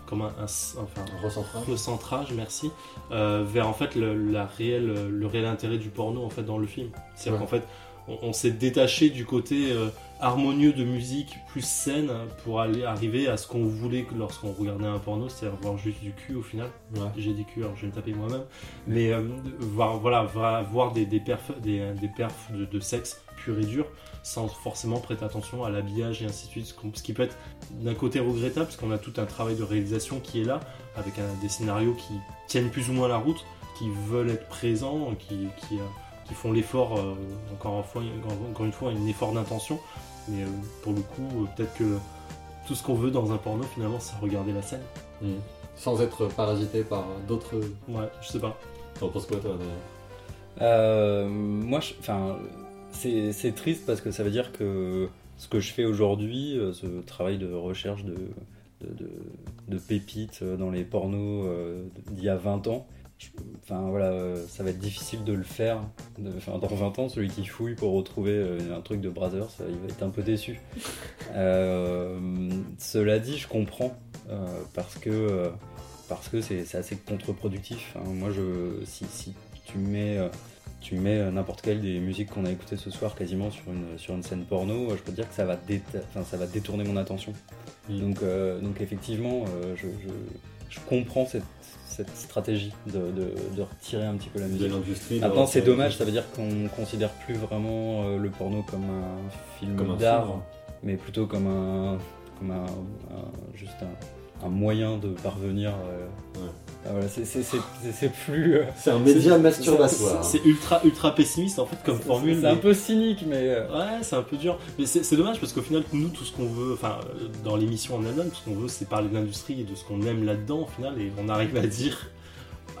comme un, un- enfin, Un recentrage recentrage, merci, euh, vers en fait le, la réelle, le réel intérêt du porno en fait dans le film. C'est-à-dire Ouais. qu'en fait on, on s'est détaché du côté euh, harmonieux de musique plus saine pour aller arriver à ce qu'on voulait lorsqu'on regardait un porno, c'est-à-dire voir juste du cul au final Ouais. j'ai des culs, alors je vais me taper moi-même, mais euh, voir, voilà, voir, voir des, des perfs, des, des perfs de, de sexe pur et dur sans forcément prêter attention à l'habillage et ainsi de suite, ce qui peut être d'un côté regrettable parce qu'on a tout un travail de réalisation qui est là, avec un- des scénarios qui tiennent plus ou moins la route, qui veulent être présents, qui, qui, euh, qui font l'effort, euh, encore, une fois, encore une fois, un effort d'intention, mais euh, pour le coup, euh, peut-être que tout ce qu'on veut dans un porno finalement c'est regarder la scène. Mm. Sans être parasité par d'autres. Ouais, je sais pas. T'en penses quoi toi d'ailleurs Euh, moi, je- enfin, c'est c'est triste parce que ça veut dire que ce que je fais aujourd'hui, euh, ce travail de recherche de, de, de- de pépites euh, dans les pornos euh, d'il y a 20 ans, enfin voilà, ça va être difficile de le faire. De- enfin, dans 20 ans, celui qui fouille pour retrouver un truc de Brothers, il va être un peu déçu. (laughs) Euh, cela dit, je comprends euh, parce que parce que c'est assez contre-productif. hein. Moi, je, si, si tu mets, tu mets euh, n'importe quelle des musiques qu'on a écoutées ce soir quasiment sur une, sur une scène porno, euh, je peux te dire que ça va, ça détourner mon attention. Mm. Donc, euh, donc effectivement, euh, je, je, je comprends cette, cette stratégie de, de, de retirer un petit peu la De musique. Maintenant, c'est dommage, ça veut dire qu'on considère plus vraiment euh, le porno comme un film d'art, mais plutôt comme un, comme un, un- juste un, un moyen de parvenir. Ouais. Ah, voilà, c'est- plus. euh, C'est un média masturbatoire. C'est ultra, ultra pessimiste en fait comme formule. C'est un peu cynique, mais. euh, Ouais, c'est un peu dur. Mais c'est dommage parce qu'au final, nous, tout ce qu'on veut, enfin, euh, dans l'émission en elle-même, tout ce qu'on veut, c'est parler de l'industrie et de ce qu'on aime là-dedans, au final, et on arrive à dire,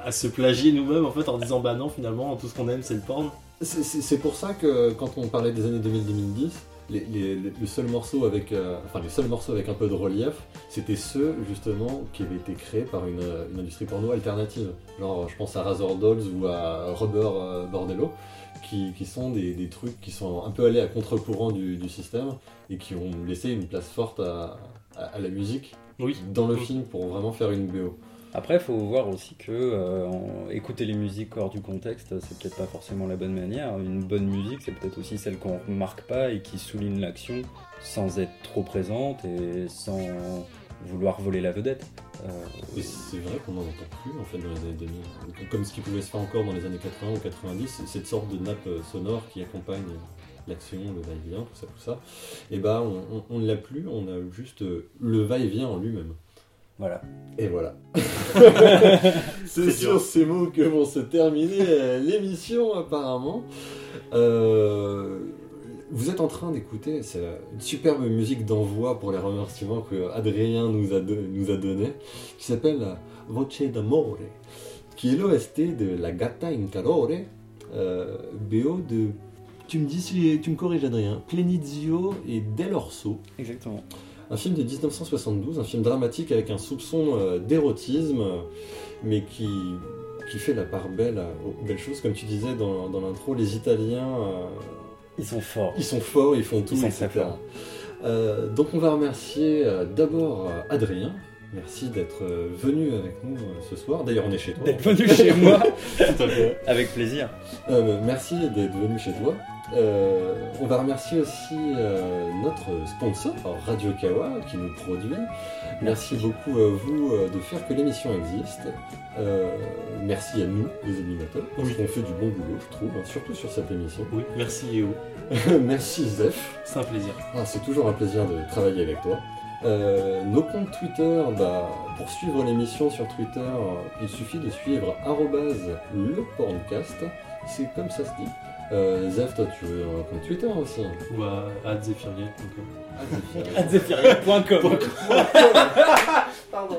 à se plagier nous-mêmes, en fait, en disant, bah non, finalement, tout ce qu'on aime, c'est le porn. C'est pour ça que quand on parlait des années 2000-2010, les, le seul morceau avec, euh, enfin les seuls morceaux avec un peu de relief, c'était ceux justement qui avaient été créés par une, une industrie porno alternative. Genre, je pense à Razor Dolls ou à Rubber euh, Bordello, qui, qui sont des, des trucs qui sont un peu allés à contre-courant du, du système et qui ont laissé une place forte à, à- à la musique Oui. dans le film pour vraiment faire une BO. Après, il faut voir aussi que euh, écouter les musiques hors du contexte, c'est peut-être pas forcément la bonne manière. Une bonne musique, c'est peut-être aussi celle qu'on remarque pas et qui souligne l'action sans être trop présente et sans vouloir voler la vedette. Euh, c'est vrai qu'on n'en entend plus en fait dans les années 2000. Comme ce qui pouvait se faire encore dans les années 80 ou 90, c'est cette sorte de nappe euh, sonore qui accompagne l'action, le va-et-vient, tout ça, tout ça. Et bah on, on- on ne l'a plus, on a juste euh, le va-et-vient en lui-même. Voilà. Et voilà. (laughs) c'est sur dur. ces mots que vont se terminer euh, l'émission apparemment. Euh, vous êtes en train d'écouter, c'est une superbe musique d'envoi pour les remerciements que Adrien nous a, don- nous a donné, qui s'appelle Voce d'Amore, qui est l'OST de La Gatta in Calore, euh, BO de, tu me dis si tu me corriges Adrien, Plenizio et Del Orso. Exactement. Un film de 1972, un film dramatique avec un soupçon euh, d'érotisme, euh, mais qui, qui fait la part belle à- aux belles choses. Comme tu disais dans, dans l'intro, les Italiens, euh, Ils sont forts. ils sont forts, ils font tout, Ils etc. Euh, donc on va remercier euh, d'abord euh, Adrien. Merci d'être euh, venu avec nous euh, ce soir. D'ailleurs, on est chez toi. D'être venu chez moi (laughs) Tout à fait. avec plaisir. Euh, merci d'être venu chez toi. Euh, on va remercier aussi euh, notre sponsor, Radio Kawa, qui nous produit. Merci beaucoup à vous euh, de faire que l'émission existe. Merci à nous, les animateurs, parce Oui. qu'on fait du bon boulot, je trouve, hein, surtout sur cette émission. Oui, merci Eo. (laughs) merci Zef. C'est un plaisir. Ah, c'est toujours un plaisir de travailler avec toi. Euh, nos comptes Twitter, bah, pour suivre l'émission sur Twitter, il suffit de suivre le porncast. C'est comme ça se dit. Euh, Zef, toi, tu veux un compte Twitter aussi Ou à, euh, Adzephyriel.com (laughs) Pardon.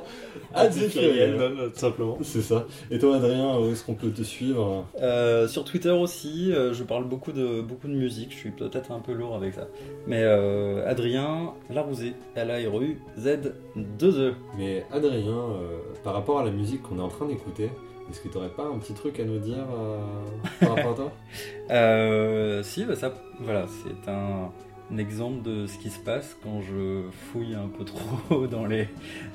euh, tout simplement. C'est ça. Et toi, Adrien, où est-ce qu'on peut te suivre? Euh, sur Twitter aussi, euh, je parle beaucoup de, beaucoup de musique, je suis peut-être un peu lourd avec ça. Mais euh, Adrien Larouzé, L-A-R-U, Z-2-E. Mais Adrien, euh, par rapport à la musique qu'on est en train d'écouter, est-ce que tu n'aurais pas un petit truc à nous dire euh, par rapport à toi (laughs) Euh, si, bah ça, voilà, c'est un, un exemple de ce qui se passe quand je fouille un peu trop (laughs) dans les,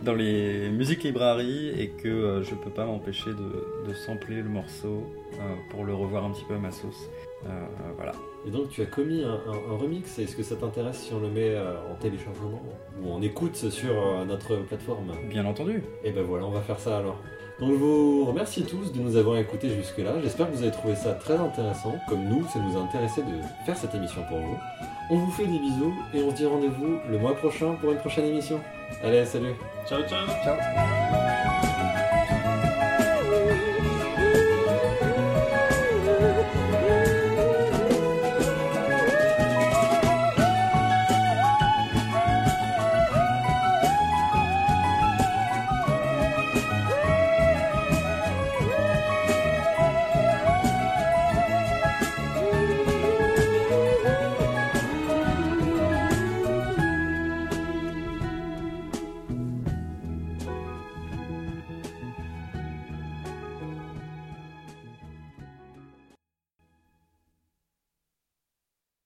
dans les musiques librairies et que euh, je peux pas m'empêcher de, de sampler le morceau euh, pour le revoir un petit peu à ma sauce. Euh, voilà. Et donc tu as commis un, un- un remix, est-ce que ça t'intéresse si on le met euh, en téléchargement ou en écoute sur euh, notre plateforme? Bien entendu. Et ben voilà, on va faire ça alors. Donc je vous remercie tous de nous avoir écoutés jusque-là. J'espère que vous avez trouvé ça très intéressant. Comme nous, ça nous a intéressé de faire cette émission pour vous. On vous fait des bisous et on se dit rendez-vous le mois prochain pour une prochaine émission. Allez, salut Ciao, ciao Ciao.